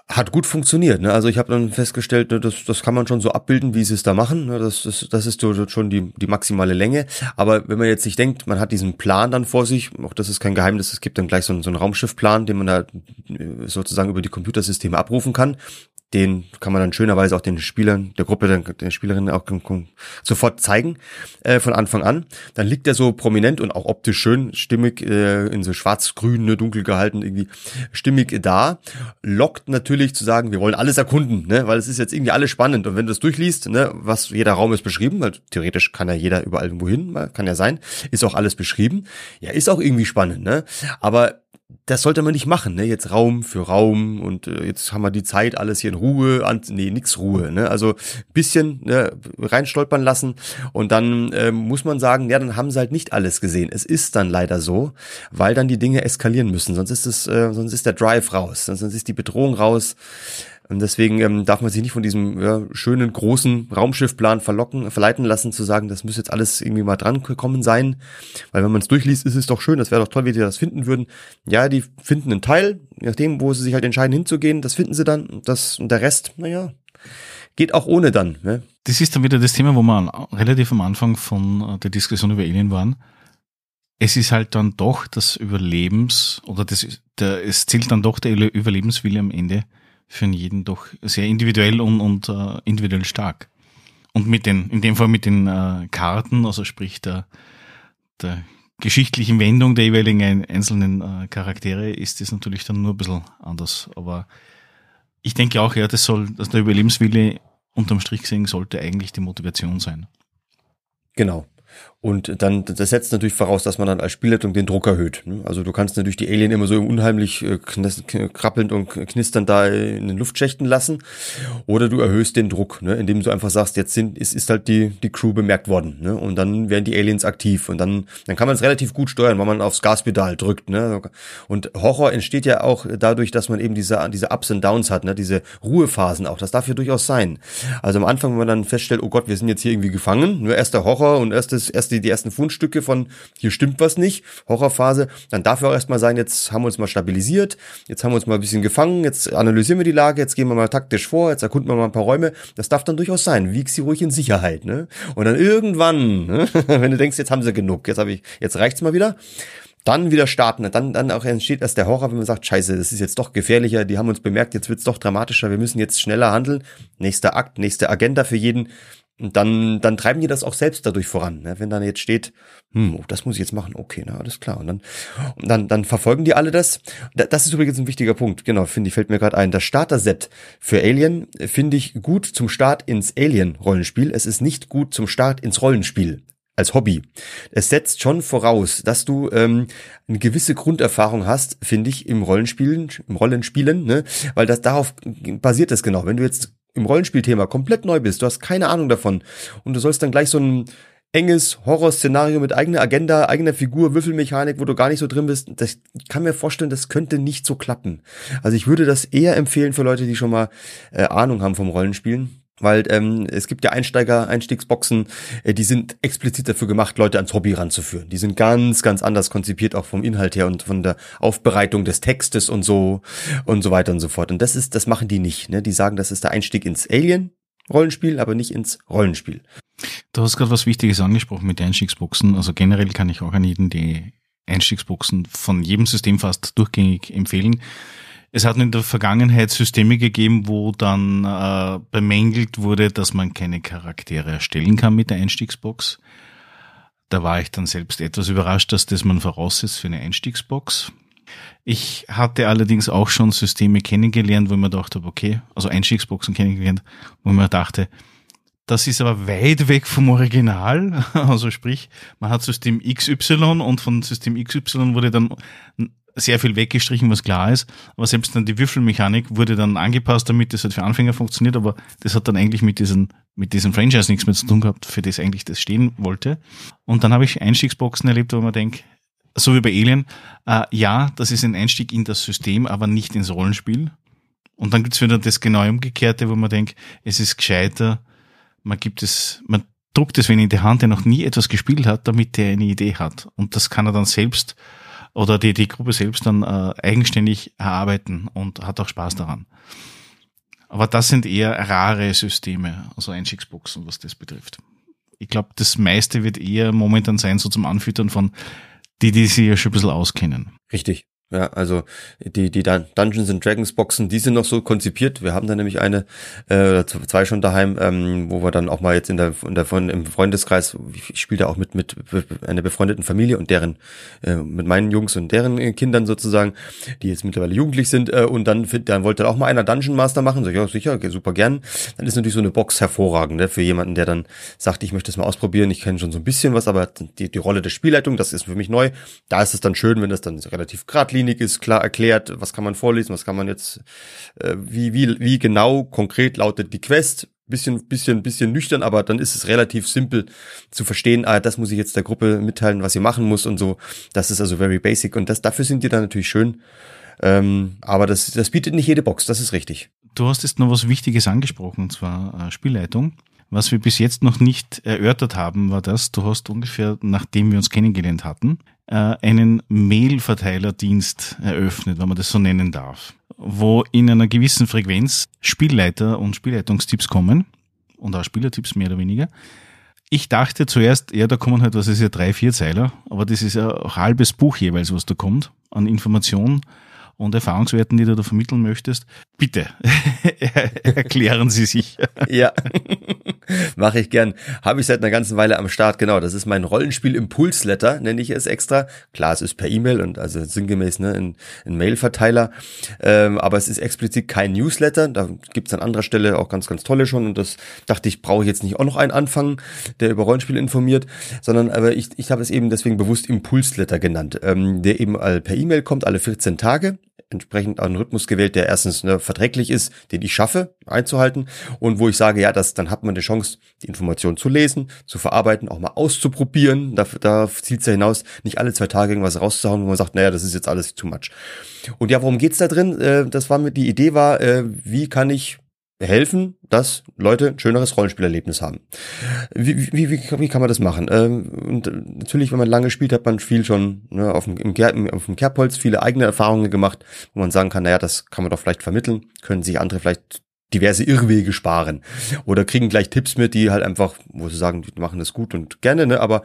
hat gut funktioniert. Ne? Also ich habe dann festgestellt, ne, das, das kann man schon so abbilden, wie sie es da machen. Ne? Das, das, das ist schon die, die maximale Länge. Aber wenn man jetzt nicht denkt, man hat diesen Plan dann vor sich, auch das ist kein Geheimnis, es gibt dann gleich so einen, so einen Raumschiffplan, den man da äh, sozusagen über die Computersysteme abrufen kann den kann man dann schönerweise auch den Spielern, der Gruppe, der Spielerinnen auch sofort zeigen, äh, von Anfang an. Dann liegt er so prominent und auch optisch schön, stimmig, äh, in so schwarz-grün, ne, dunkel gehalten, irgendwie stimmig da. Lockt natürlich zu sagen, wir wollen alles erkunden, ne, weil es ist jetzt irgendwie alles spannend. Und wenn du es durchliest, ne, was jeder Raum ist beschrieben, weil theoretisch kann ja jeder überall irgendwo hin, kann ja sein, ist auch alles beschrieben. Ja, ist auch irgendwie spannend, ne. Aber das sollte man nicht machen, ne? Jetzt Raum für Raum und äh, jetzt haben wir die Zeit, alles hier in Ruhe, an, nee, nix Ruhe, ne? Also bisschen ne, reinstolpern lassen und dann äh, muss man sagen, ja, dann haben sie halt nicht alles gesehen. Es ist dann leider so, weil dann die Dinge eskalieren müssen, sonst ist es, äh, sonst ist der Drive raus, sonst ist die Bedrohung raus. Und deswegen ähm, darf man sich nicht von diesem ja, schönen großen Raumschiffplan verlocken, verleiten lassen, zu sagen, das muss jetzt alles irgendwie mal dran gekommen sein. Weil wenn man es durchliest, ist es doch schön, das wäre doch toll, wie die das finden würden. Ja, die finden einen Teil, nachdem, wo sie sich halt entscheiden hinzugehen, das finden sie dann. Das, und der Rest, naja, geht auch ohne dann. Ne? Das ist dann wieder das Thema, wo wir relativ am Anfang von äh, der Diskussion über Alien waren. Es ist halt dann doch das Überlebens, oder das, der, es zählt dann doch der Überlebenswille am Ende für jeden doch sehr individuell und, und uh, individuell stark. Und mit den, in dem Fall mit den uh, Karten, also sprich der, der geschichtlichen Wendung der jeweiligen einzelnen uh, Charaktere, ist das natürlich dann nur ein bisschen anders. Aber ich denke auch, ja, das soll, dass der Überlebenswille unterm Strich gesehen sollte eigentlich die Motivation sein. Genau. Und dann, das setzt natürlich voraus, dass man dann als Spielleitung den Druck erhöht. Ne? Also du kannst natürlich die Alien immer so unheimlich äh, krabbelnd und knisternd da in den Luftschächten lassen. Oder du erhöhst den Druck, ne? indem du einfach sagst, jetzt sind, ist, ist halt die, die Crew bemerkt worden. Ne? Und dann werden die Aliens aktiv. Und dann, dann kann man es relativ gut steuern, weil man aufs Gaspedal drückt. Ne? Und Horror entsteht ja auch dadurch, dass man eben diese, diese Ups und Downs hat, ne? diese Ruhephasen auch. Das darf ja durchaus sein. Also am Anfang, wenn man dann feststellt, oh Gott, wir sind jetzt hier irgendwie gefangen, nur erst der Horror und erstes, erst die, die ersten Fundstücke von hier stimmt was nicht, Horrorphase, dann darf er auch erstmal sein, jetzt haben wir uns mal stabilisiert, jetzt haben wir uns mal ein bisschen gefangen, jetzt analysieren wir die Lage, jetzt gehen wir mal taktisch vor, jetzt erkunden wir mal ein paar Räume. Das darf dann durchaus sein. Wieg sie ruhig in Sicherheit, ne? Und dann irgendwann, ne? wenn du denkst, jetzt haben sie genug, jetzt habe ich, jetzt reicht's mal wieder dann wieder starten. Dann, dann auch entsteht erst der Horror, wenn man sagt, scheiße, das ist jetzt doch gefährlicher, die haben uns bemerkt, jetzt wird's doch dramatischer, wir müssen jetzt schneller handeln. Nächster Akt, nächste Agenda für jeden. Und dann, dann treiben die das auch selbst dadurch voran. Ne? Wenn dann jetzt steht, hm, oh, das muss ich jetzt machen, okay, na, alles klar. Und dann, und dann, dann verfolgen die alle das. Das ist übrigens ein wichtiger Punkt, genau, finde ich, fällt mir gerade ein. Das Starter-Set für Alien finde ich gut zum Start ins Alien-Rollenspiel. Es ist nicht gut zum Start ins Rollenspiel als Hobby. Es setzt schon voraus, dass du ähm, eine gewisse Grunderfahrung hast, finde ich, im Rollenspielen, im Rollenspielen, ne? Weil das darauf basiert es genau. Wenn du jetzt im Rollenspielthema komplett neu bist, du hast keine Ahnung davon und du sollst dann gleich so ein enges Horrorszenario mit eigener Agenda, eigener Figur, Würfelmechanik, wo du gar nicht so drin bist, das kann mir vorstellen, das könnte nicht so klappen. Also ich würde das eher empfehlen für Leute, die schon mal äh, Ahnung haben vom Rollenspielen weil ähm, es gibt ja Einsteiger, Einstiegsboxen, äh, die sind explizit dafür gemacht, Leute ans Hobby ranzuführen. Die sind ganz, ganz anders konzipiert, auch vom Inhalt her und von der Aufbereitung des Textes und so und so weiter und so fort. Und das ist, das machen die nicht. Ne? Die sagen, das ist der Einstieg ins Alien. Rollenspiel, aber nicht ins Rollenspiel. Du hast gerade was Wichtiges angesprochen mit Einstiegsboxen. Also generell kann ich auch an jeden die Einstiegsboxen von jedem System fast durchgängig empfehlen. Es hat in der Vergangenheit Systeme gegeben, wo dann äh, bemängelt wurde, dass man keine Charaktere erstellen kann mit der Einstiegsbox. Da war ich dann selbst etwas überrascht, dass das man voraussetzt für eine Einstiegsbox. Ich hatte allerdings auch schon Systeme kennengelernt, wo ich mir dachte, okay, also Einstiegsboxen kennengelernt, wo ich mir dachte, das ist aber weit weg vom Original. Also sprich, man hat System XY und von System XY wurde dann sehr viel weggestrichen, was klar ist. Aber selbst dann die Würfelmechanik wurde dann angepasst, damit das halt für Anfänger funktioniert. Aber das hat dann eigentlich mit diesen, mit diesem Franchise nichts mehr zu tun gehabt, für das eigentlich das stehen wollte. Und dann habe ich Einstiegsboxen erlebt, wo man denkt, so wie bei Alien, äh, ja, das ist ein Einstieg in das System, aber nicht ins Rollenspiel. Und dann gibt's wieder das genau umgekehrte, wo man denkt, es ist gescheiter, man gibt es, man druckt es wenn in die Hand, der noch nie etwas gespielt hat, damit der eine Idee hat. Und das kann er dann selbst oder die, die Gruppe selbst dann äh, eigenständig erarbeiten und hat auch Spaß daran. Aber das sind eher rare Systeme, also Einstiegsboxen, was das betrifft. Ich glaube, das meiste wird eher momentan sein, so zum Anfüttern von die, die sich ja schon ein bisschen auskennen. Richtig. Ja, also die, die Dungeons and Dragons Boxen, die sind noch so konzipiert. Wir haben da nämlich eine, äh, zwei schon daheim, ähm, wo wir dann auch mal jetzt in der, in der im Freundeskreis, ich spiele da auch mit, mit einer befreundeten Familie und deren, äh, mit meinen Jungs und deren Kindern sozusagen, die jetzt mittlerweile jugendlich sind, äh, und dann, dann wollte auch mal einer Dungeon Master machen. So, ja, sicher, super gern. Dann ist natürlich so eine Box hervorragend, ne, für jemanden, der dann sagt, ich möchte es mal ausprobieren, ich kenne schon so ein bisschen was, aber die, die Rolle der Spielleitung, das ist für mich neu. Da ist es dann schön, wenn das dann relativ geradlinig Klinik ist klar erklärt, was kann man vorlesen, was kann man jetzt, äh, wie, wie, wie genau konkret lautet die Quest. Bisschen, bisschen, bisschen nüchtern, aber dann ist es relativ simpel zu verstehen, ah, das muss ich jetzt der Gruppe mitteilen, was sie machen muss und so. Das ist also very basic und das, dafür sind die dann natürlich schön. Ähm, aber das, das bietet nicht jede Box, das ist richtig. Du hast jetzt noch was Wichtiges angesprochen, und zwar äh, Spielleitung. Was wir bis jetzt noch nicht erörtert haben, war das, du hast ungefähr, nachdem wir uns kennengelernt hatten, einen Mail-Verteilerdienst eröffnet, wenn man das so nennen darf, wo in einer gewissen Frequenz Spielleiter und Spielleitungstipps kommen und auch Spielertipps mehr oder weniger. Ich dachte zuerst, ja, da kommen halt, was ist ja drei, vier Zeiler, aber das ist ja ein halbes Buch jeweils, was da kommt an Informationen und Erfahrungswerten, die du da vermitteln möchtest. Bitte, erklären Sie sich. ja, mache ich gern. Habe ich seit einer ganzen Weile am Start, genau. Das ist mein Rollenspiel-Impulsletter, nenne ich es extra. Klar, es ist per E-Mail und also sinngemäß ne, ein, ein Mail-Verteiler. Ähm, aber es ist explizit kein Newsletter. Da gibt's an anderer Stelle auch ganz, ganz tolle schon. Und das dachte ich, brauche ich jetzt nicht auch noch einen anfangen, der über Rollenspiele informiert, sondern aber ich, ich habe es eben deswegen bewusst Impulsletter genannt, ähm, der eben per E-Mail kommt alle 14 Tage entsprechend einen Rhythmus gewählt, der erstens ne, verträglich ist, den ich schaffe einzuhalten und wo ich sage, ja, das, dann hat man die Chance, die Information zu lesen, zu verarbeiten, auch mal auszuprobieren. Da, da zielt es ja hinaus, nicht alle zwei Tage irgendwas rauszuhauen, wo man sagt, naja, das ist jetzt alles too much. Und ja, worum geht's da drin? Äh, das war mir die Idee war, äh, wie kann ich helfen, dass Leute ein schöneres Rollenspielerlebnis haben. Wie, wie, wie, wie kann man das machen? Ähm, und natürlich, wenn man lange spielt, hat man viel schon ne, auf, dem, im, auf dem Kerbholz viele eigene Erfahrungen gemacht, wo man sagen kann, naja, das kann man doch vielleicht vermitteln, können sich andere vielleicht diverse Irrwege sparen oder kriegen gleich Tipps mit, die halt einfach, wo sie sagen, die machen das gut und gerne, ne, aber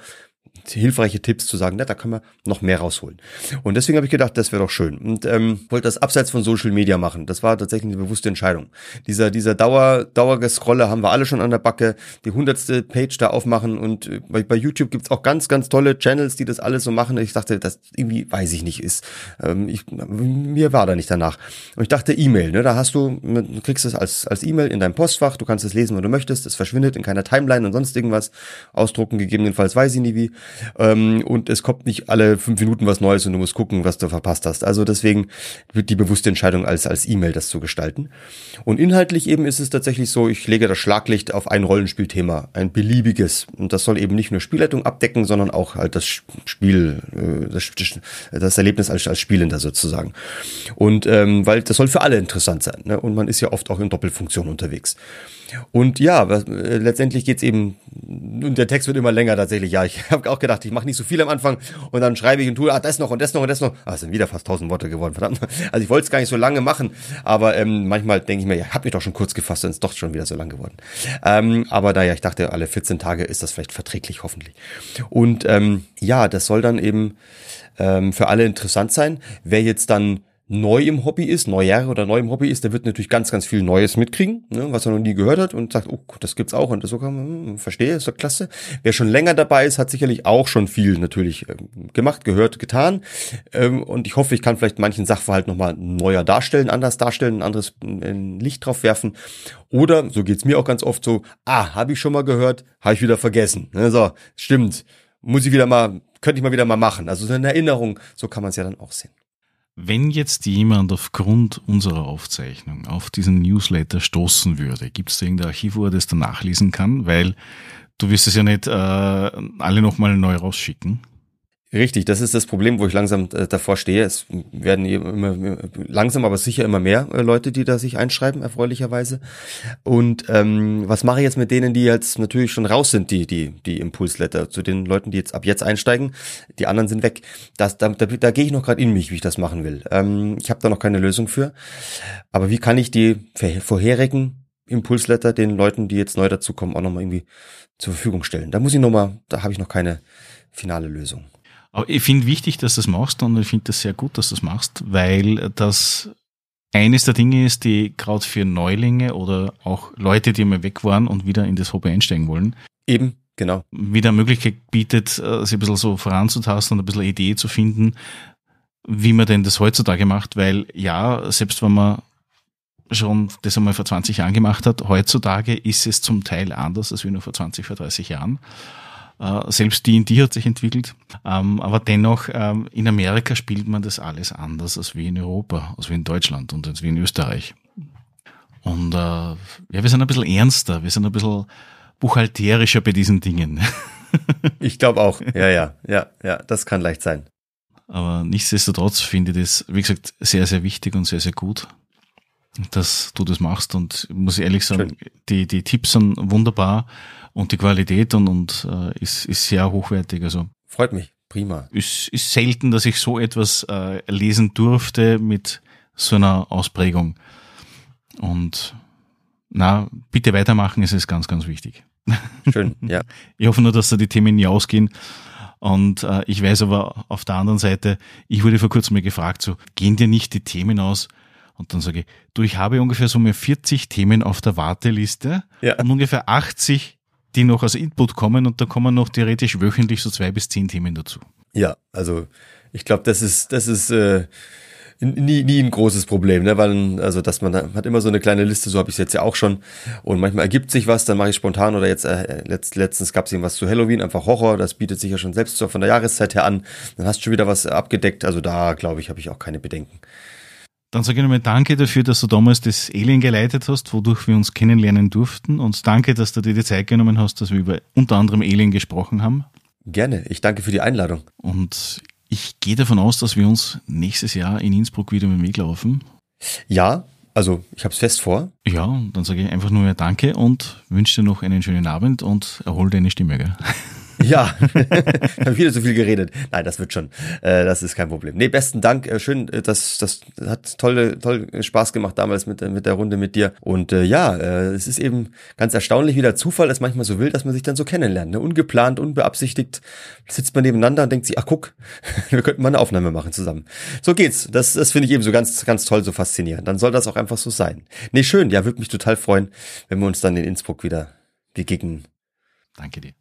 hilfreiche Tipps zu sagen, na, da kann man noch mehr rausholen. Und deswegen habe ich gedacht, das wäre doch schön. Und ähm, wollte das abseits von Social Media machen. Das war tatsächlich eine bewusste Entscheidung. Dieser, dieser Dauer, Dauergescrolle haben wir alle schon an der Backe, die hundertste Page da aufmachen und äh, bei, bei YouTube gibt's auch ganz, ganz tolle Channels, die das alles so machen. Ich dachte, das irgendwie, weiß ich nicht, ist, ähm, ich, mir war da nicht danach. Und ich dachte, E-Mail, ne, da hast du, du kriegst es als, als E-Mail in deinem Postfach, du kannst es lesen, wenn du möchtest, es verschwindet in keiner Timeline und sonst irgendwas, ausdrucken gegebenenfalls, weiß ich nie wie. Ähm, und es kommt nicht alle fünf Minuten was Neues und du musst gucken, was du verpasst hast. Also deswegen wird die bewusste Entscheidung als, als E-Mail das zu gestalten. Und inhaltlich eben ist es tatsächlich so, ich lege das Schlaglicht auf ein Rollenspielthema, ein beliebiges. Und das soll eben nicht nur Spielleitung abdecken, sondern auch halt das Spiel, äh, das, das Erlebnis als, als Spielender sozusagen. Und ähm, weil das soll für alle interessant sein. Ne? Und man ist ja oft auch in Doppelfunktion unterwegs. Und ja, äh, letztendlich geht's eben, und der Text wird immer länger tatsächlich. Ja, ich habe auch gedacht, ich mache nicht so viel am Anfang und dann schreibe ich und tue, ah, das noch und das noch und das noch. Ah, es sind wieder fast tausend Worte geworden, verdammt. Also ich wollte es gar nicht so lange machen, aber ähm, manchmal denke ich mir, ja, hab mich doch schon kurz gefasst, dann ist doch schon wieder so lang geworden. Ähm, aber naja, ich dachte, alle 14 Tage ist das vielleicht verträglich, hoffentlich. Und ähm, ja, das soll dann eben ähm, für alle interessant sein. Wer jetzt dann neu im Hobby ist, Neujahr oder neu im Hobby ist, der wird natürlich ganz, ganz viel Neues mitkriegen, ne, was er noch nie gehört hat und sagt, oh, das gibt's auch und das so kann man, hm, verstehe, ist doch klasse. Wer schon länger dabei ist, hat sicherlich auch schon viel natürlich äh, gemacht, gehört, getan ähm, und ich hoffe, ich kann vielleicht manchen Sachverhalt nochmal neuer darstellen, anders darstellen, ein anderes ein Licht drauf werfen oder, so geht's mir auch ganz oft so, ah, habe ich schon mal gehört, habe ich wieder vergessen. Ne, so, stimmt, muss ich wieder mal, könnte ich mal wieder mal machen. Also so eine Erinnerung, so kann man es ja dann auch sehen. Wenn jetzt jemand aufgrund unserer Aufzeichnung auf diesen Newsletter stoßen würde, gibt es da irgendein Archiv, wo er das dann nachlesen kann? Weil du wirst es ja nicht äh, alle nochmal neu rausschicken. Richtig, das ist das Problem, wo ich langsam äh, davor stehe. Es werden immer, immer langsam, aber sicher immer mehr äh, Leute, die da sich einschreiben, erfreulicherweise. Und ähm, was mache ich jetzt mit denen, die jetzt natürlich schon raus sind, die die die Impulsletter, zu den Leuten, die jetzt ab jetzt einsteigen? Die anderen sind weg. Das, da, da, da gehe ich noch gerade in mich, wie ich das machen will. Ähm, ich habe da noch keine Lösung für. Aber wie kann ich die vorherigen Impulsletter den Leuten, die jetzt neu dazukommen, auch nochmal irgendwie zur Verfügung stellen? Da muss ich nochmal, da habe ich noch keine finale Lösung. Aber ich finde wichtig, dass du das machst und ich finde das sehr gut, dass du das machst, weil das eines der Dinge ist, die gerade für Neulinge oder auch Leute, die mal weg waren und wieder in das Hobby einsteigen wollen. Eben, genau. Wieder eine Möglichkeit bietet, äh, sich ein bisschen so voranzutasten und ein bisschen Idee zu finden, wie man denn das heutzutage macht, weil ja, selbst wenn man schon das einmal vor 20 Jahren gemacht hat, heutzutage ist es zum Teil anders als wie nur vor 20, vor 30 Jahren. Äh, selbst die in die hat sich entwickelt. Ähm, aber dennoch, ähm, in Amerika spielt man das alles anders als wie in Europa, als wie in Deutschland und als wie in Österreich. Und äh, ja, wir sind ein bisschen ernster, wir sind ein bisschen buchhalterischer bei diesen Dingen. ich glaube auch. Ja, ja, ja, ja, das kann leicht sein. Aber nichtsdestotrotz finde ich das, wie gesagt, sehr, sehr wichtig und sehr, sehr gut, dass du das machst. Und muss ich ehrlich sagen, die, die Tipps sind wunderbar und die Qualität und, und äh, ist, ist sehr hochwertig. Also freut mich, prima. Ist, ist selten, dass ich so etwas äh, lesen durfte mit so einer Ausprägung. Und na, bitte weitermachen, es ist ganz, ganz wichtig. Schön, ja. Ich hoffe nur, dass da die Themen nie ausgehen. Und äh, ich weiß aber auf der anderen Seite, ich wurde vor kurzem mal gefragt, so, gehen dir nicht die Themen aus? Und dann sage ich, du, ich habe ungefähr so mehr 40 Themen auf der Warteliste ja. und ungefähr 80 die noch als Input kommen und da kommen noch theoretisch wöchentlich so zwei bis zehn Themen dazu. Ja, also ich glaube, das ist, das ist äh, nie, nie ein großes Problem, ne? Weil, also dass man hat immer so eine kleine Liste, so habe ich es jetzt ja auch schon. Und manchmal ergibt sich was, dann mache ich spontan oder jetzt äh, letzt, letztens gab es irgendwas zu Halloween, einfach Horror, das bietet sich ja schon selbst so von der Jahreszeit her an. Dann hast du schon wieder was abgedeckt. Also da, glaube ich, habe ich auch keine Bedenken. Dann sage ich nochmal Danke dafür, dass du damals das Alien geleitet hast, wodurch wir uns kennenlernen durften. Und danke, dass du dir die Zeit genommen hast, dass wir über unter anderem Alien gesprochen haben. Gerne. Ich danke für die Einladung. Und ich gehe davon aus, dass wir uns nächstes Jahr in Innsbruck wieder mit dem Weg laufen. Ja, also ich habe es fest vor. Ja, dann sage ich einfach nur mehr Danke und wünsche dir noch einen schönen Abend und erhol deine Stimme. Gell? Ja, habe wieder so viel geredet. Nein, das wird schon. Äh, das ist kein Problem. Nee, besten Dank. Äh, schön, äh, das, das hat tolle, toll Spaß gemacht damals mit, mit der Runde mit dir. Und äh, ja, äh, es ist eben ganz erstaunlich, wie der Zufall es manchmal so will, dass man sich dann so kennenlernt. Ne? Ungeplant, unbeabsichtigt sitzt man nebeneinander und denkt sich, ach guck, wir könnten mal eine Aufnahme machen zusammen. So geht's. Das, das finde ich eben so ganz, ganz toll, so faszinierend. Dann soll das auch einfach so sein. Nee, schön. Ja, würde mich total freuen, wenn wir uns dann in Innsbruck wieder begegnen. Danke dir.